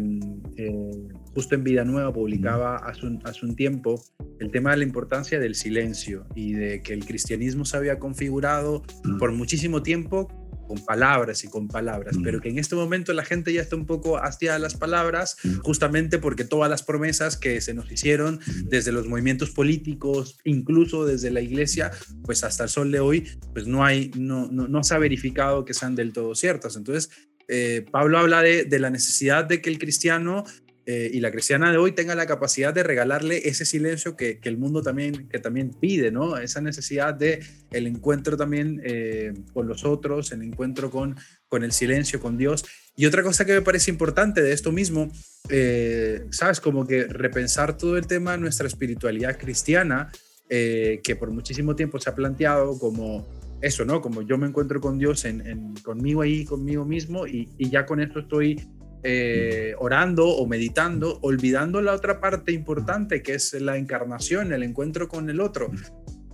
justo en Vida Nueva publicaba hace un, hace un, tiempo el tema de la importancia del silencio y de que el cristianismo se había configurado mm. por muchísimo tiempo con palabras y con palabras, pero que en este momento la gente ya está un poco hastiada de las palabras, justamente porque todas las promesas que se nos hicieron desde los movimientos políticos, incluso desde la iglesia, pues hasta el sol de hoy, pues no hay, no, no, se ha verificado que sean del todo ciertas. Entonces, eh, Pablo habla de, de, la necesidad de que el cristiano eh, y la cristiana de hoy tenga la capacidad de regalarle ese silencio que, el mundo también, que también pide, ¿no? Esa necesidad de el encuentro también eh, con los otros, el encuentro con, con el silencio, con Dios. Y otra cosa que me parece importante de esto mismo, eh, ¿sabes? Como que repensar todo el tema de nuestra espiritualidad cristiana, que por muchísimo tiempo se ha planteado como eso, ¿no? Como yo me encuentro con Dios en, conmigo ahí, conmigo mismo, y ya con esto estoy eh, orando o meditando, olvidando la otra parte importante que es la encarnación, el encuentro con el otro.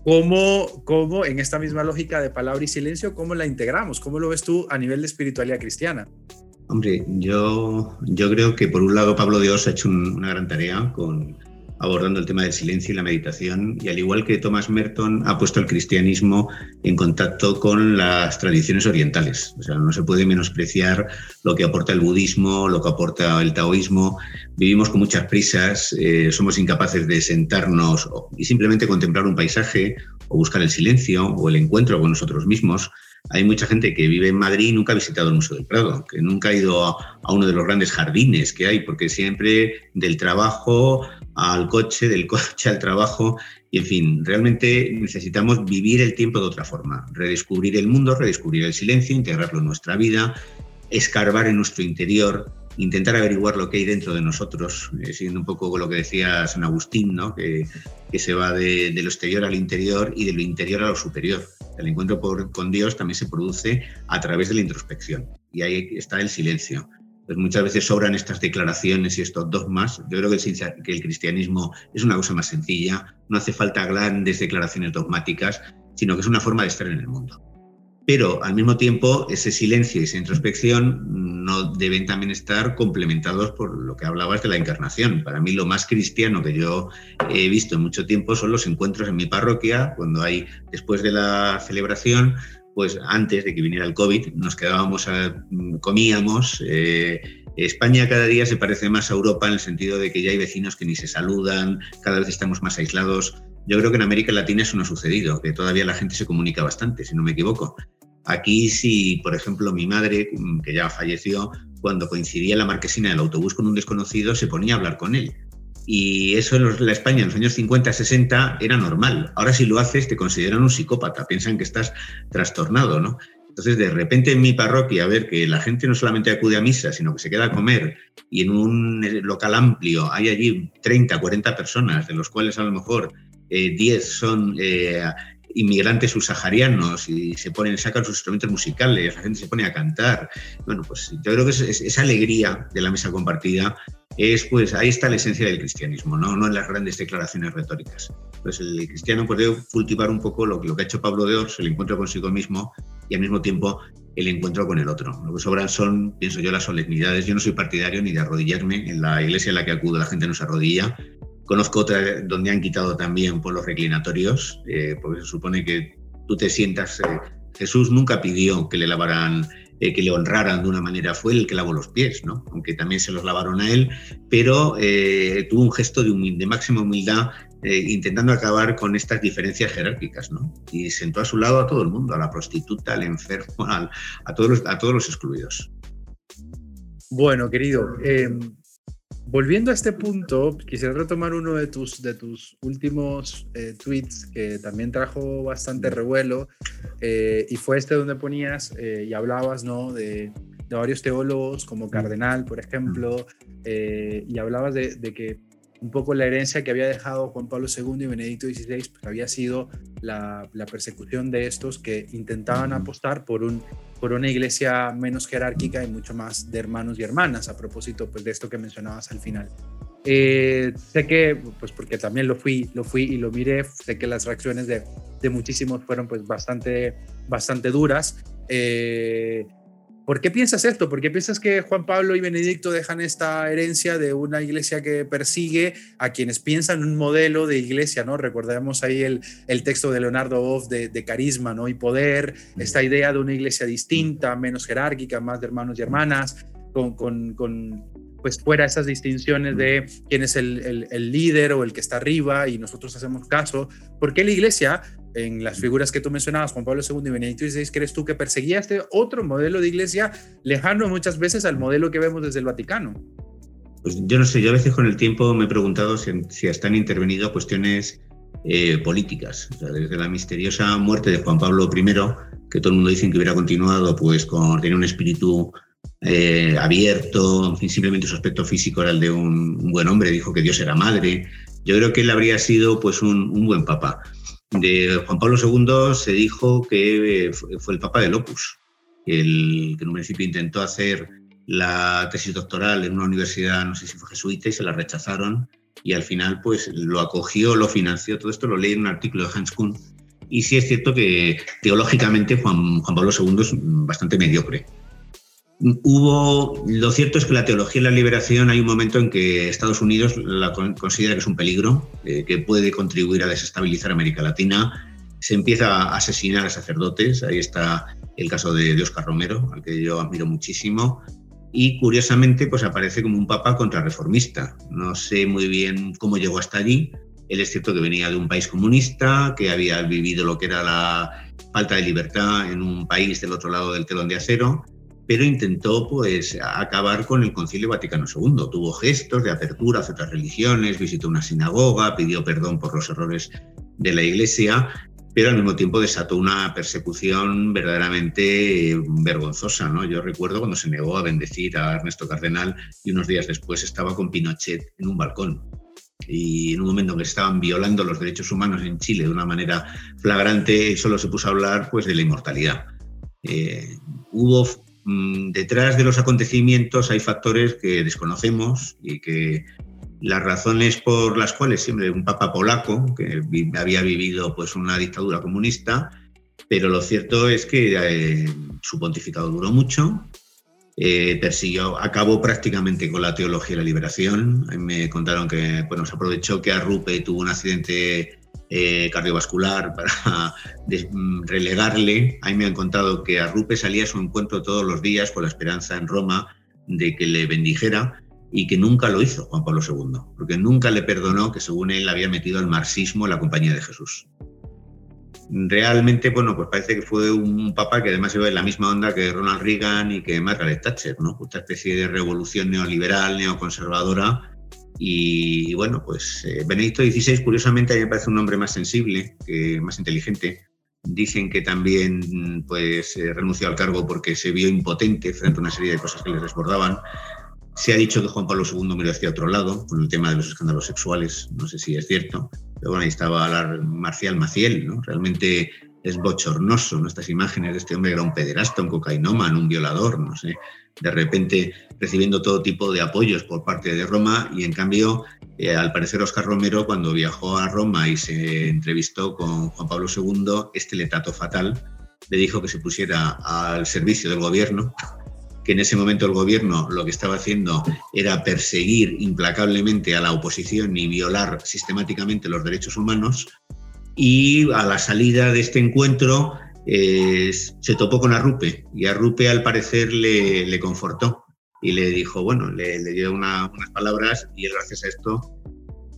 ¿Cómo, ¿Cómo, en esta misma lógica de palabra y silencio, cómo la integramos? ¿Cómo lo ves tú a nivel de espiritualidad cristiana? Hombre, yo, yo creo que por un lado Pablo Dios ha hecho una gran tarea con, abordando el tema del silencio y la meditación, y al igual que Thomas Merton ha puesto el cristianismo en contacto con las tradiciones orientales. O sea, no se puede menospreciar lo que aporta el budismo, lo que aporta el taoísmo. Vivimos con muchas prisas, eh, somos incapaces de sentarnos y simplemente contemplar un paisaje o buscar el silencio o el encuentro con nosotros mismos. Hay mucha gente que vive en Madrid y nunca ha visitado el Museo del Prado, que nunca ha ido a, uno de los grandes jardines que hay, porque siempre del trabajo al coche, del [laughs] coche al trabajo. Y en fin, realmente necesitamos vivir el tiempo de otra forma, redescubrir el mundo, redescubrir el silencio, integrarlo en nuestra vida, escarbar en nuestro interior, intentar averiguar lo que hay dentro de nosotros, eh, siguiendo un poco lo que decía San Agustín, ¿no? que, que se va de, lo exterior al interior y de lo interior a lo superior. El encuentro con Dios también se produce a través de la introspección y ahí está el silencio pues muchas veces sobran estas declaraciones y estos dogmas. Yo creo que el, que el cristianismo es una cosa más sencilla, no hace falta grandes declaraciones dogmáticas, sino que es una forma de estar en el mundo. Pero al mismo tiempo, ese silencio y esa introspección no deben también estar complementados por lo que hablabas de la encarnación. Para mí lo más cristiano que yo he visto en mucho tiempo son los encuentros en mi parroquia, cuando hay, después de la celebración, pues antes de que viniera el COVID, nos quedábamos, comíamos. Eh, España cada día se parece más a Europa en el sentido de que ya hay vecinos que ni se saludan, cada vez estamos más aislados. Yo creo que en América Latina eso no ha sucedido, que todavía la gente se comunica bastante, si no me equivoco. Aquí si, por ejemplo, mi madre, que ya falleció, cuando coincidía la marquesina del autobús con un desconocido, se ponía a hablar con él. Y eso en la España en los años 50, 60 era normal. Ahora si lo haces te consideran un psicópata, piensan que estás trastornado, ¿no? Entonces, de repente en mi parroquia, a ver que la gente no solamente acude a misa, sino que se queda a comer y en un local amplio hay allí 30, 40 personas, de los cuales a lo mejor 10 eh, son eh, inmigrantes subsaharianos y se ponen, sacan sus instrumentos musicales, la gente se pone a cantar. Bueno, pues yo creo que esa alegría de la mesa compartida es, pues, ahí está la esencia del cristianismo, no, no en las grandes declaraciones retóricas. Pues el cristiano puede cultivar un poco lo, lo que ha hecho Pablo de Ors, el encuentro consigo mismo y al mismo tiempo el encuentro con el otro. Lo que sobran son, pienso yo, las solemnidades. Yo no soy partidario ni de arrodillarme. En la iglesia en la que acudo la gente no se arrodilla. Conozco otra donde han quitado también por los reclinatorios, eh, porque se supone que tú te sientas... Eh, Jesús nunca pidió que le lavaran que le honraran de una manera. Fue el que lavó los pies, ¿no? aunque también se los lavaron a él, pero tuvo un gesto de, máxima humildad intentando acabar con estas diferencias jerárquicas, ¿no? Y sentó a su lado a todo el mundo, a la prostituta, al enfermo, a, todos, los, a todos los excluidos. Bueno, querido, Volviendo a este punto, quisiera retomar uno de tus, de tus últimos eh, tweets que también trajo bastante revuelo eh, y fue este donde ponías eh, y hablabas ¿no? de, de, varios teólogos como Cardenal, por ejemplo, y hablabas de, de, que un poco la herencia que había dejado Juan Pablo II y Benedicto XVI pues, había sido la, la persecución de estos que intentaban apostar por un por una iglesia menos jerárquica y mucho más de hermanos y hermanas, a propósito pues, de esto que mencionabas al final. Eh, sé que, pues porque también lo fui, lo fui y lo miré, sé que las reacciones de, de muchísimos fueron pues bastante, bastante duras. Eh, ¿Por qué piensas esto? ¿Por qué piensas que Juan Pablo y Benedicto dejan esta herencia de una iglesia que persigue a quienes piensan un modelo de iglesia, ¿no? Recordemos ahí el, el texto de Leonardo Boff de, carisma, ¿no? Y poder, esta idea de una iglesia distinta, menos jerárquica, más de hermanos y hermanas, con, con, con pues fuera esas distinciones de quién es el, el, el, líder o el que está arriba y nosotros hacemos caso. ¿Por qué la iglesia en las figuras que tú mencionabas, Juan Pablo II y Benedicto XVI, crees tú que perseguía este otro modelo de iglesia lejano muchas veces al modelo que vemos desde el Vaticano? Pues yo no sé, yo a veces con el tiempo me he preguntado si, están intervenido cuestiones eh, políticas. desde la misteriosa muerte de Juan Pablo I, que todo el mundo dice que hubiera continuado pues con tener un espíritu eh, abierto, simplemente su aspecto físico era el de un, buen hombre, dijo que Dios era madre. Yo creo que él habría sido pues un, un buen papa de Juan Pablo II se dijo que eh, fue el Papa del Opus, el, que en un principio intentó hacer la tesis doctoral en una universidad, no sé si fue jesuita, y se la rechazaron, y al final pues lo acogió, lo financió, todo esto lo leí en un artículo de Hans Kuhn, y sí es cierto que teológicamente Juan, Juan Pablo II es bastante mediocre. Hubo, lo cierto es que la teología de la liberación hay un momento en que Estados Unidos la considera que es un peligro, eh, que puede contribuir a desestabilizar América Latina. Se empieza a asesinar a sacerdotes, ahí está el caso de, de Oscar Romero, al que yo admiro muchísimo, y curiosamente pues aparece como un papa contrarreformista. No sé muy bien cómo llegó hasta allí. Él es cierto que venía de un país comunista, que había vivido lo que era la falta de libertad en un país del otro lado del telón de acero pero intentó pues acabar con el Concilio Vaticano II. Tuvo gestos de apertura hacia otras religiones, visitó una sinagoga, pidió perdón por los errores de la Iglesia, pero al mismo tiempo desató una persecución verdaderamente vergonzosa. ¿no? Yo recuerdo cuando se negó a bendecir a Ernesto Cardenal y unos días después estaba con Pinochet en un balcón. Y en un momento en que estaban violando los derechos humanos en Chile de una manera flagrante, solo se puso a hablar pues, de la inmortalidad. Eh, hubo detrás de los acontecimientos hay factores que desconocemos y que las razones por las cuales siempre un papa polaco que había vivido pues una dictadura comunista, pero lo cierto es que eh, su pontificado duró mucho, eh, persiguió, acabó prácticamente con la teología de la liberación. Me contaron que bueno, se aprovechó que Arrupe tuvo un accidente eh, cardiovascular [laughs] para mm, relegarle. Ahí me han contado que Arrupe salía a su encuentro todos los días con la esperanza en Roma de que le bendijera y que nunca lo hizo Juan Pablo II, porque nunca le perdonó que según él había metido al marxismo en la compañía de Jesús. Realmente, bueno, pues parece que fue un papa que además iba en la misma onda que Ronald Reagan y que Margaret Thatcher, ¿no? Esta especie de revolución neoliberal, neoconservadora, y, bueno, pues eh, Benedicto XVI, curiosamente, a mí me parece un hombre más sensible, más inteligente. Dicen que también pues, eh, renunció al cargo porque se vio impotente frente a una serie de cosas que le desbordaban. Se ha dicho que Juan Pablo II miró hacia otro lado con el tema de los escándalos sexuales, no sé si es cierto, pero bueno, ahí estaba Marcial Maciel, ¿no? Realmente es bochornoso, ¿no? Estas imágenes de este hombre que era un pederasta, un cocainómano, un violador, no sé, de repente recibiendo todo tipo de apoyos por parte de Roma y en cambio, eh, al parecer Oscar Romero cuando viajó a Roma y se entrevistó con Juan Pablo II, este letato fatal le dijo que se pusiera al servicio del gobierno, que en ese momento el gobierno lo que estaba haciendo era perseguir implacablemente a la oposición y violar sistemáticamente los derechos humanos y a la salida de este encuentro se topó con Arrupe y Arrupe al parecer le, le confortó y le dijo, bueno, le, dio unas palabras y gracias a esto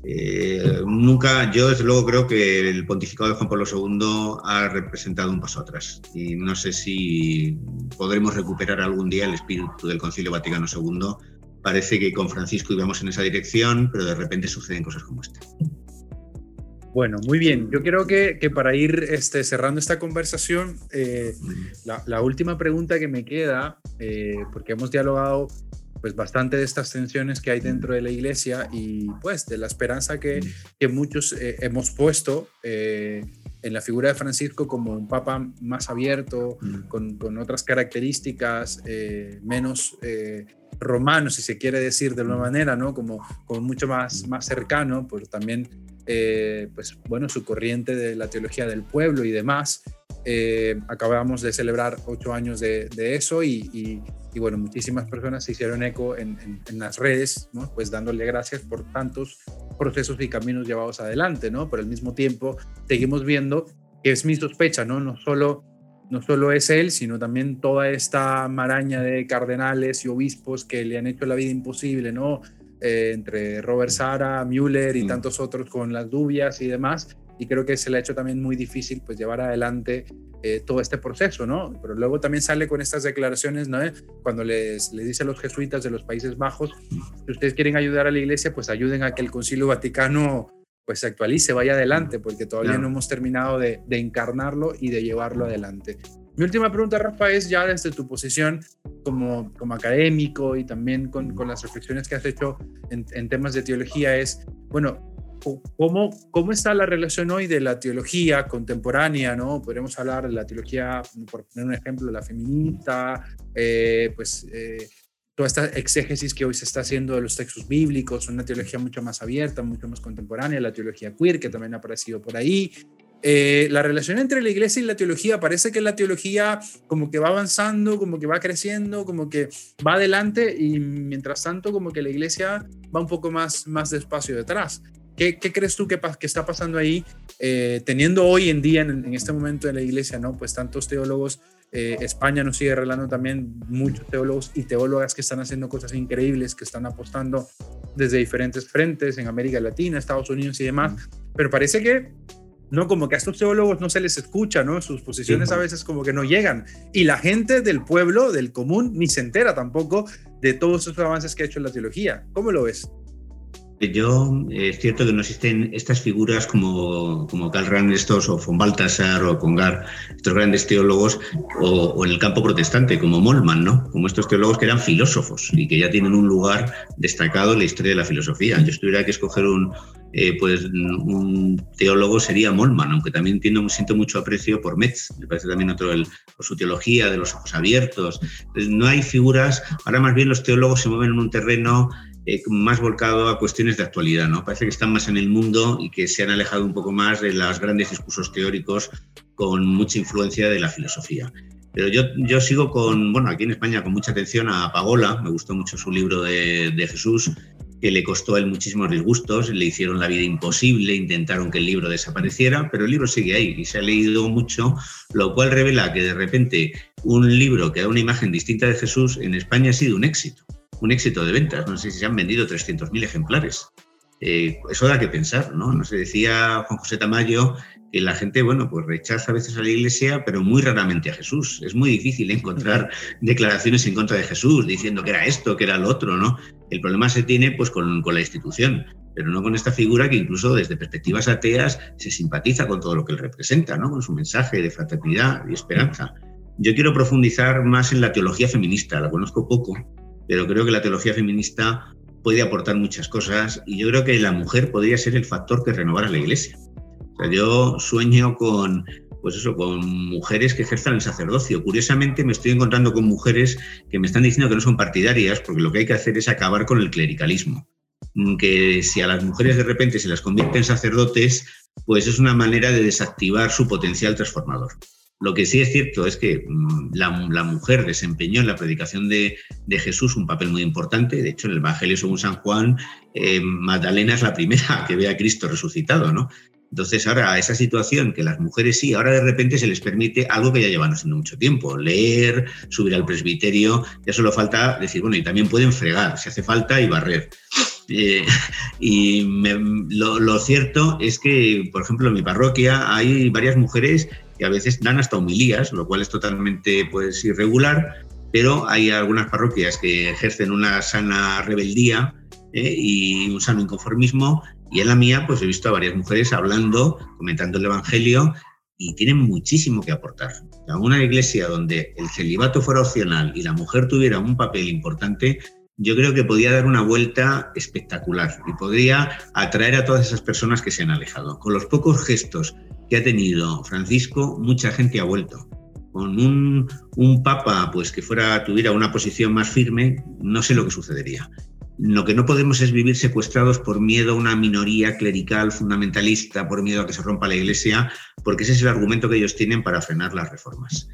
eh, nunca, yo desde luego creo que el pontificado de Juan Pablo II ha representado un paso atrás y no sé si podremos recuperar algún día el espíritu del Concilio Vaticano II. Parece que con Francisco íbamos en esa dirección, pero de repente suceden cosas como esta. Bueno, muy bien. Yo creo que, para ir este, cerrando esta conversación, eh, la, última pregunta que me queda, eh, porque hemos dialogado pues bastante de estas tensiones que hay dentro de la iglesia y pues de la esperanza que, muchos eh, hemos puesto en la figura de Francisco como un papa más abierto, con, otras características menos romano, si se quiere decir de alguna manera, ¿no? Como, como mucho más, más cercano, pero también eh, pues bueno, su corriente de la teología del pueblo y demás. Eh, acabamos de celebrar ocho años de, eso y, bueno, muchísimas personas se hicieron eco en, las redes, pues dándole gracias por tantos procesos y caminos llevados adelante, ¿no? Pero al mismo tiempo seguimos viendo que es mi sospecha, ¿no? No solo, no solo es él, sino también toda esta maraña de cardenales y obispos que le han hecho la vida imposible, ¿no? Eh, entre Robert Sara, Müller y mm. tantos otros con las dubias y demás. Y creo que se le ha hecho también muy difícil pues llevar adelante eh, todo este proceso, ¿no? Pero luego también sale con estas declaraciones, ¿no? Cuando les, les dice a los jesuitas de los Países Bajos, si ustedes quieren ayudar a la iglesia, pues ayuden a que el Concilio Vaticano pues se actualice, vaya adelante, porque todavía no hemos terminado de, de encarnarlo y de llevarlo adelante. Mi última pregunta, Rafa, es ya desde tu posición como, como académico y también con, con las reflexiones que has hecho en, temas de teología, es, bueno, ¿cómo, ¿cómo está la relación hoy de la teología contemporánea? ¿no? Podríamos hablar de la teología, por poner un ejemplo, la feminista, eh, pues... Eh, toda esta exégesis que hoy se está haciendo de los textos bíblicos, una teología mucho más abierta, mucho más contemporánea, la teología queer, que también ha aparecido por ahí, eh, la relación entre la iglesia y la teología, parece que la teología como que va avanzando, como que va creciendo, como que va adelante y mientras tanto como que la iglesia va un poco más, más despacio detrás. ¿Qué, crees tú que, está pasando ahí, eh, teniendo hoy en día, en, este momento de la iglesia, ¿no? pues tantos teólogos, eh, España nos sigue revelando también muchos teólogos y teólogas que están haciendo cosas increíbles, que están apostando desde diferentes frentes en América Latina, Estados Unidos y demás, pero parece que ¿no? Como que a estos teólogos no se les escucha, ¿no? Sus posiciones a veces como que no llegan. Y la gente del pueblo, del común, ni se entera tampoco de todos esos avances que ha hecho la teología. ¿Cómo lo ves? Yo, eh, es cierto que no existen estas figuras como, como Karl estos o von Balthasar o Congar, estos grandes teólogos, o, en el campo protestante, como Molman, ¿no? Como estos teólogos que eran filósofos y que ya tienen un lugar destacado en la historia de la filosofía. Yo tuviera que escoger un, eh, pues, un teólogo sería Molman, aunque también entiendo, siento mucho aprecio por Metz, me parece también otro, el, su teología de los ojos abiertos. no hay figuras, ahora más bien los teólogos se mueven en un terreno eh, más volcado a cuestiones de actualidad, ¿no? Parece que están más en el mundo y que se han alejado un poco más de los grandes discursos teóricos con mucha influencia de la filosofía. Pero yo, yo sigo con, bueno, aquí en España con mucha atención a Pagola, me gustó mucho su libro de, de Jesús, que le costó a él muchísimos disgustos, le hicieron la vida imposible, intentaron que el libro desapareciera, pero el libro sigue ahí y se ha leído mucho, lo cual revela que de repente un libro que da una imagen distinta de Jesús en España ha sido un éxito un éxito de ventas. No sé si se han vendido 300.000 ejemplares. Eh, eso da que pensar, ¿no? Nos decía Juan José Tamayo que la gente, bueno, pues rechaza a veces a la iglesia, pero muy raramente a Jesús. Es muy difícil encontrar [laughs] declaraciones en contra de Jesús, diciendo que era esto, que era lo otro, ¿no? El problema se tiene pues con, con la institución, pero no con esta figura que incluso desde perspectivas ateas se simpatiza con todo lo que él representa, ¿no? Con su mensaje de fraternidad y esperanza. Yo quiero profundizar más en la teología feminista, la conozco poco, pero creo que la teología feminista puede aportar muchas cosas y yo creo que la mujer podría ser el factor que renovara la iglesia. O sea, yo sueño con, pues eso, con mujeres que ejerzan el sacerdocio. Curiosamente me estoy encontrando con mujeres que me están diciendo que no son partidarias porque lo que hay que hacer es acabar con el clericalismo. Que si a las mujeres de repente se las convierte en sacerdotes, pues es una manera de desactivar su potencial transformador. Lo que sí es cierto es que mm, la, mujer desempeñó en la predicación de, Jesús un papel muy importante. De hecho, en el Evangelio según San Juan, eh, Magdalena es la primera [laughs] que ve a Cristo resucitado, ¿no? Entonces, ahora esa situación que las mujeres sí, ahora de repente se les permite algo que ya llevan haciendo mucho tiempo, leer, subir al presbiterio, ya solo falta decir, bueno, y también pueden fregar, si hace falta, y barrer. [laughs] Eh, y lo, cierto es que, por ejemplo, en mi parroquia hay varias mujeres que a veces dan hasta humilías, lo cual es totalmente pues, irregular, pero hay algunas parroquias que ejercen una sana rebeldía eh, y un sano inconformismo y en la mía, pues he visto a varias mujeres hablando, comentando el Evangelio y tienen muchísimo que aportar. A una iglesia donde el celibato fuera opcional y la mujer tuviera un papel importante, yo creo que podía dar una vuelta espectacular y podría atraer a todas esas personas que se han alejado. Con los pocos gestos que ha tenido Francisco, mucha gente ha vuelto. Con un, un papa pues que fuera tuviera una posición más firme, no sé lo que sucedería. Lo que no podemos es vivir secuestrados por miedo a una minoría clerical fundamentalista, por miedo a que se rompa la Iglesia, porque ese es el argumento que ellos tienen para frenar las reformas.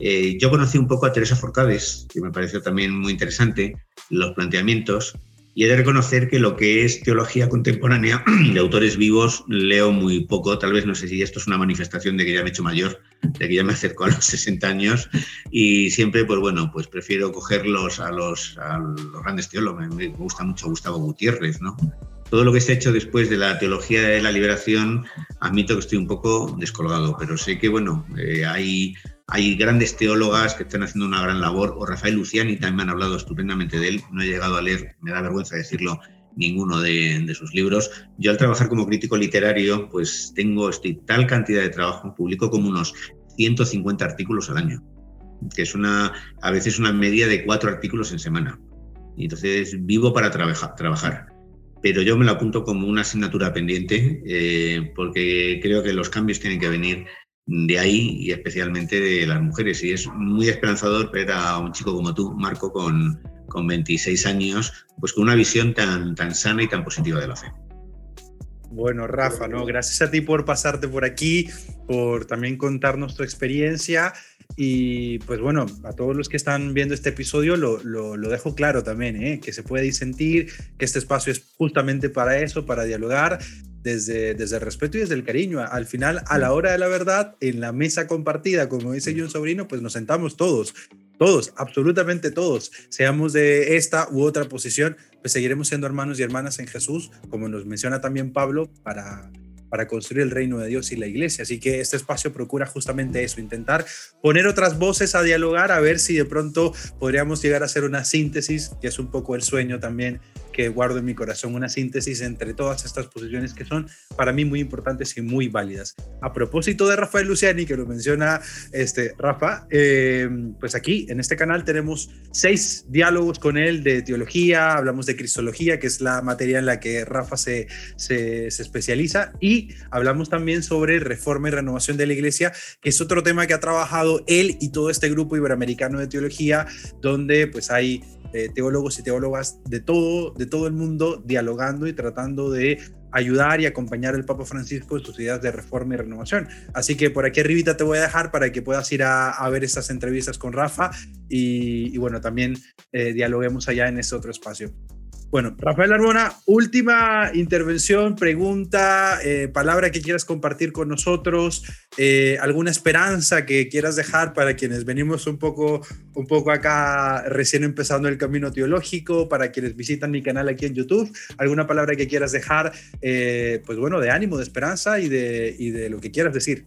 Eh, yo conocí un poco a Teresa Forcades, que me pareció también muy interesante, los planteamientos, y he de reconocer que lo que es teología contemporánea [clears throat] de autores vivos leo muy poco. Tal vez no sé si esto es una manifestación de que ya me he hecho mayor, de que ya me acerco a los [laughs] 60 años y siempre, pues bueno, pues prefiero cogerlos a los, a los grandes teólogos. Me gusta mucho Gustavo Gutiérrez, ¿no? Todo lo que se ha hecho después de la teología de la liberación, admito que estoy un poco descolgado, pero sé que, bueno, eh, hay hay grandes teólogas que están haciendo una gran labor, o Rafael Luciani también han hablado estupendamente de él. No he llegado a leer, me da vergüenza decirlo, ninguno de, sus libros. Yo al trabajar como crítico literario, pues tengo estoy, tal cantidad de trabajo, publico como unos 150 artículos al año, que es una, a veces una media de cuatro artículos en semana. Y entonces vivo para trabajar. Pero yo me lo apunto como una asignatura pendiente, eh, porque creo que los cambios tienen que venir de ahí y especialmente de las mujeres. Y es muy esperanzador ver a un chico como tú, Marco, con, con 26 años, pues con una visión tan, tan sana y tan positiva de la fe. Bueno, Rafa, ¿no? gracias a ti por pasarte por aquí, por también contarnos tu experiencia y pues bueno, a todos los que están viendo este episodio lo, lo, lo dejo claro también, ¿eh? que se puede disentir, que este espacio es justamente para eso, para dialogar, desde, desde el respeto y desde el cariño. Al final, a la hora de la verdad, en la mesa compartida, como dice yo un sobrino, pues nos sentamos todos, todos, absolutamente todos, seamos de esta u otra posición, pues seguiremos siendo hermanos y hermanas en Jesús, como nos menciona también Pablo, para para construir el reino de Dios y la iglesia. Así que este espacio procura justamente eso, intentar poner otras voces a dialogar, a ver si de pronto podríamos llegar a hacer una síntesis, que es un poco el sueño también guardo en mi corazón, una síntesis entre todas estas posiciones que son para mí muy importantes y muy válidas. A propósito de Rafael Luciani, que lo menciona este, Rafa, eh, pues aquí en este canal tenemos seis diálogos con él de teología, hablamos de cristología, que es la materia en la que Rafa se, se, se especializa, y hablamos también sobre reforma y renovación de la iglesia, que es otro tema que ha trabajado él y todo este grupo iberoamericano de teología, donde pues hay eh, teólogos y teólogas de todo, de todo el mundo dialogando y tratando de ayudar y acompañar al Papa Francisco en sus ideas de reforma y renovación. Así que por aquí arribita te voy a dejar para que puedas ir a, ver estas entrevistas con Rafa y, bueno, también eh, dialoguemos allá en ese otro espacio. Bueno, Rafael Arbona, última intervención, pregunta, eh, palabra que quieras compartir con nosotros, eh, alguna esperanza que quieras dejar para quienes venimos un poco, un poco acá recién empezando el camino teológico, para quienes visitan mi canal aquí en YouTube, alguna palabra que quieras dejar, eh, pues bueno, de ánimo, de esperanza y de, y de lo que quieras decir.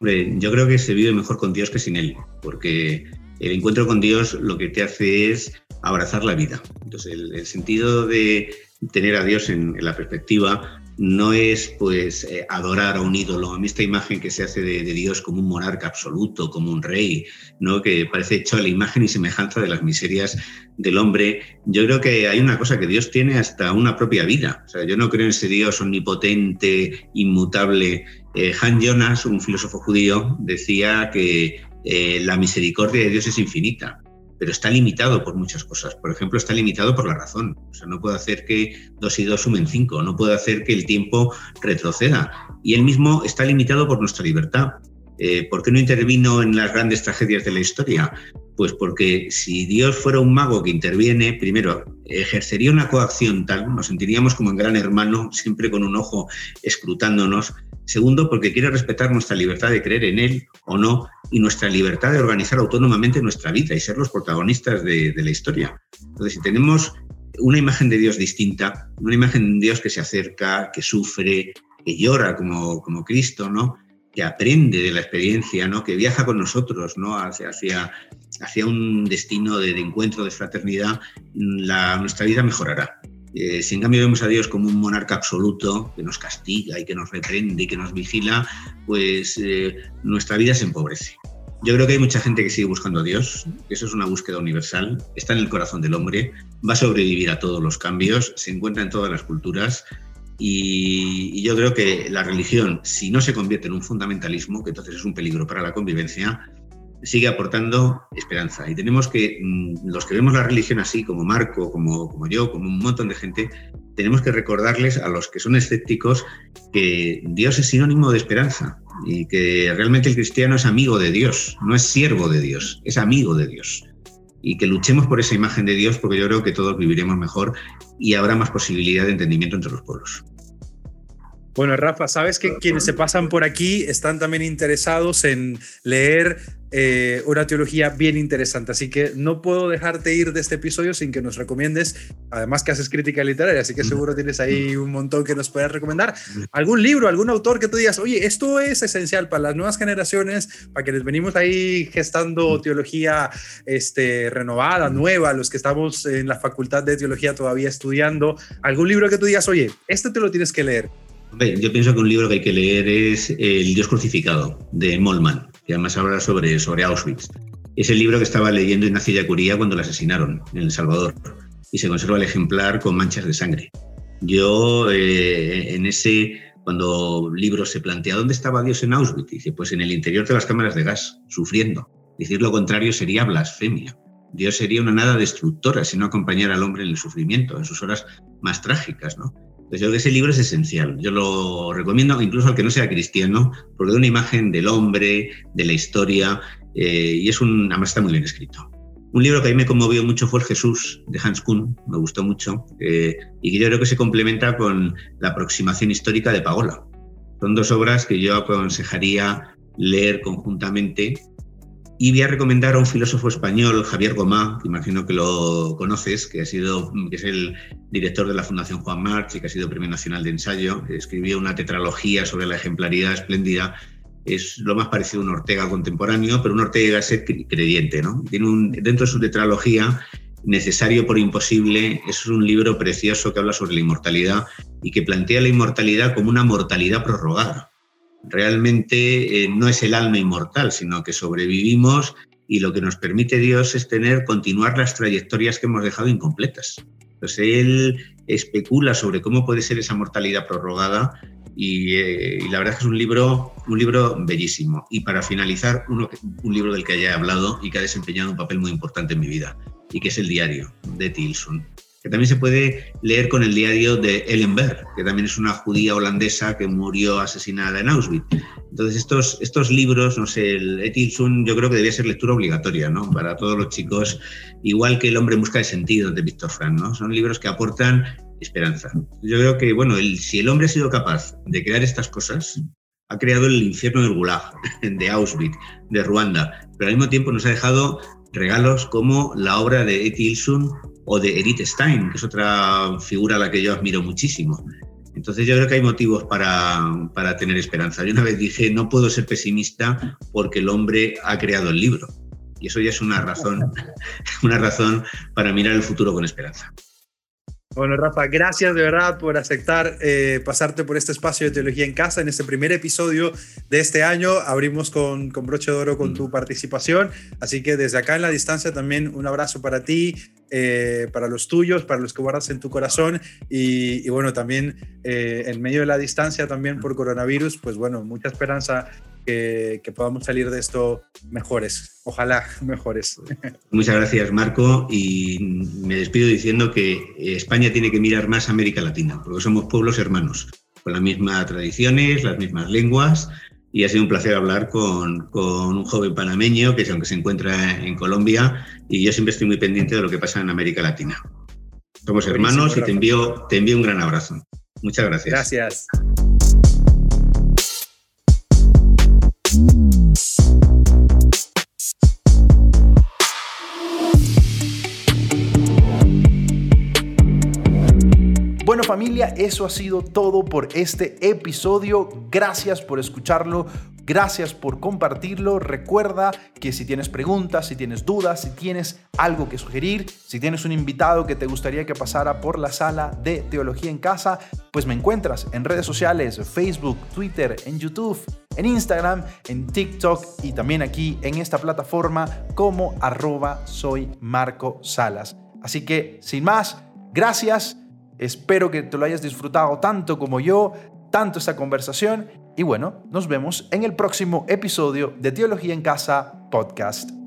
yo creo que se vive mejor con Dios que sin Él, porque el encuentro con Dios lo que te hace es abrazar la vida. Entonces, el, sentido de tener a Dios en, la perspectiva no es pues eh, adorar a un ídolo. A mí esta imagen que se hace de, Dios como un monarca absoluto, como un rey, ¿no? que parece hecho a la imagen y semejanza de las miserias del hombre, yo creo que hay una cosa que Dios tiene hasta una propia vida. O sea, yo no creo en ese Dios omnipotente, inmutable. Eh, Han Jonas, un filósofo judío, decía que eh, la misericordia de Dios es infinita, pero está limitado por muchas cosas. Por ejemplo, está limitado por la razón. O sea, no puede hacer que dos y dos sumen cinco, no puede hacer que el tiempo retroceda. Y él mismo está limitado por nuestra libertad. Eh, ¿Por qué no intervino en las grandes tragedias de la historia? Pues porque si Dios fuera un mago que interviene, primero, ejercería una coacción tal, nos sentiríamos como en gran hermano, siempre con un ojo escrutándonos. Segundo, porque quiere respetar nuestra libertad de creer en Él o no y nuestra libertad de organizar autónomamente nuestra vida y ser los protagonistas de, la historia. Entonces, si tenemos una imagen de Dios distinta, una imagen de Dios que se acerca, que sufre, que llora como, como Cristo, ¿no? que aprende de la experiencia, ¿no? que viaja con nosotros ¿no? hacia, hacia, hacia un destino de, encuentro, de fraternidad, nuestra vida mejorará. Eh, si en cambio vemos a Dios como un monarca absoluto que nos castiga y que nos reprende y que nos vigila, pues eh, nuestra vida se empobrece. Yo creo que hay mucha gente que sigue buscando a Dios, eso es una búsqueda universal, está en el corazón del hombre, va a sobrevivir a todos los cambios, se encuentra en todas las culturas y, yo creo que la religión, si no se convierte en un fundamentalismo, que entonces es un peligro para la convivencia, sigue aportando esperanza. Y tenemos que, mm, los que vemos la religión así, como Marco, como, como yo, como un montón de gente, tenemos que recordarles a los que son escépticos que Dios es sinónimo de esperanza y que realmente el cristiano es amigo de Dios, no es siervo de Dios, es amigo de Dios y que luchemos por esa imagen de Dios porque yo creo que todos viviremos mejor y habrá más posibilidad de entendimiento entre los pueblos. Bueno, Rafa, sabes que quienes se pasan por aquí están también interesados en leer eh, una teología bien interesante, así que no puedo dejarte ir de este episodio sin que nos recomiendes, además que haces crítica literaria, así que seguro tienes ahí un montón que nos puedas recomendar. ¿Algún libro, algún autor que tú digas, oye, esto es esencial para las nuevas generaciones, para que les venimos ahí gestando teología este, renovada, nueva, los que estamos en la facultad de teología todavía estudiando? ¿Algún libro que tú digas, oye, este te lo tienes que leer? Yo pienso que un libro que hay que leer es El Dios crucificado, de Mollman, que además habla sobre, sobre Auschwitz. Es el libro que estaba leyendo Ignacio Yacuría cuando lo asesinaron en El Salvador y se conserva el ejemplar con manchas de sangre. Yo eh, en ese, cuando libro se plantea, ¿dónde estaba Dios en Auschwitz? Dice, pues en el interior de las cámaras de gas, sufriendo. Decir lo contrario sería blasfemia. Dios sería una nada destructora si no acompañara al hombre en el sufrimiento, en sus horas más trágicas, ¿no? Pues yo creo que ese libro es esencial. Yo lo recomiendo incluso al que no sea cristiano, porque da una imagen del hombre, de la historia, eh, y es un, además está muy bien escrito. Un libro que a mí me conmovió mucho fue El Jesús de Hans Kuhn, me gustó mucho, eh, y que yo creo que se complementa con la aproximación histórica de Pagola. Son dos obras que yo aconsejaría leer conjuntamente y voy a recomendar a un filósofo español, Javier Gomá, que imagino que lo conoces, que, ha sido, que es el director de la Fundación Juan March y que ha sido Premio Nacional de Ensayo. Escribió una tetralogía sobre la ejemplaridad espléndida. Es lo más parecido a un Ortega contemporáneo, pero un Ortega es creyente. ¿no? Tiene dentro de su tetralogía, Necesario por Imposible, es un libro precioso que habla sobre la inmortalidad y que plantea la inmortalidad como una mortalidad prorrogada realmente eh, no es el alma inmortal, sino que sobrevivimos y lo que nos permite Dios es tener, continuar las trayectorias que hemos dejado incompletas. Entonces él especula sobre cómo puede ser esa mortalidad prorrogada y, eh, la verdad es que es un libro, un libro bellísimo. Y para finalizar, un libro del que haya hablado y que ha desempeñado un papel muy importante en mi vida, y que es El diario de Tilson que también se puede leer con el diario de Ellen Berg, que también es una judía holandesa que murió asesinada en Auschwitz. Entonces, estos, estos libros, no sé, el Etilsun, yo creo que debía ser lectura obligatoria, ¿no? Para todos los chicos, igual que El hombre busca de sentido de Víctor Frank, ¿no? Son libros que aportan esperanza. Yo creo que, bueno, si el hombre ha sido capaz de crear estas cosas, ha creado el infierno del Gulag, [laughs] de Auschwitz, de Ruanda, pero al mismo tiempo nos ha dejado regalos como la obra de Etilsun o de Edith Stein, que es otra figura a la que yo admiro muchísimo. Entonces yo creo que hay motivos para, para tener esperanza. Yo una vez dije, no puedo ser pesimista porque el hombre ha creado el libro. Y eso ya es una razón, [laughs] una razón para mirar el futuro con esperanza. Bueno, Rafa, gracias de verdad por aceptar eh, pasarte por este espacio de Teología en Casa en este primer episodio de este año. Abrimos con, con broche de oro con tu participación. Así que desde acá en la distancia también un abrazo para ti, eh, para los tuyos, para los que guardas en tu corazón. Y, bueno, también eh, en medio de la distancia también por coronavirus, pues bueno, mucha esperanza que, podamos salir de esto mejores, ojalá mejores. [laughs] Muchas gracias Marco y me despido diciendo que España tiene que mirar más a América Latina, porque somos pueblos hermanos, con las mismas tradiciones, las mismas lenguas y ha sido un placer hablar con, con, un joven panameño que aunque se encuentra en Colombia y yo siempre estoy muy pendiente de lo que pasa en América Latina. Somos hermanos y te envío, te envío un gran abrazo. Muchas gracias. Gracias. Bueno familia, eso ha sido todo por este episodio. Gracias por escucharlo. Gracias por compartirlo. Recuerda que si tienes preguntas, si tienes dudas, si tienes algo que sugerir, si tienes un invitado que te gustaría que pasara por la sala de Teología en Casa, pues me encuentras en redes sociales, Facebook, Twitter, en YouTube, en Instagram, en TikTok y también aquí en esta plataforma como arroba soy Marco Salas. Así que, sin más, gracias. Espero que te lo hayas disfrutado tanto como yo, tanto esta conversación y bueno, nos vemos en el próximo episodio de Teología en Casa Podcast.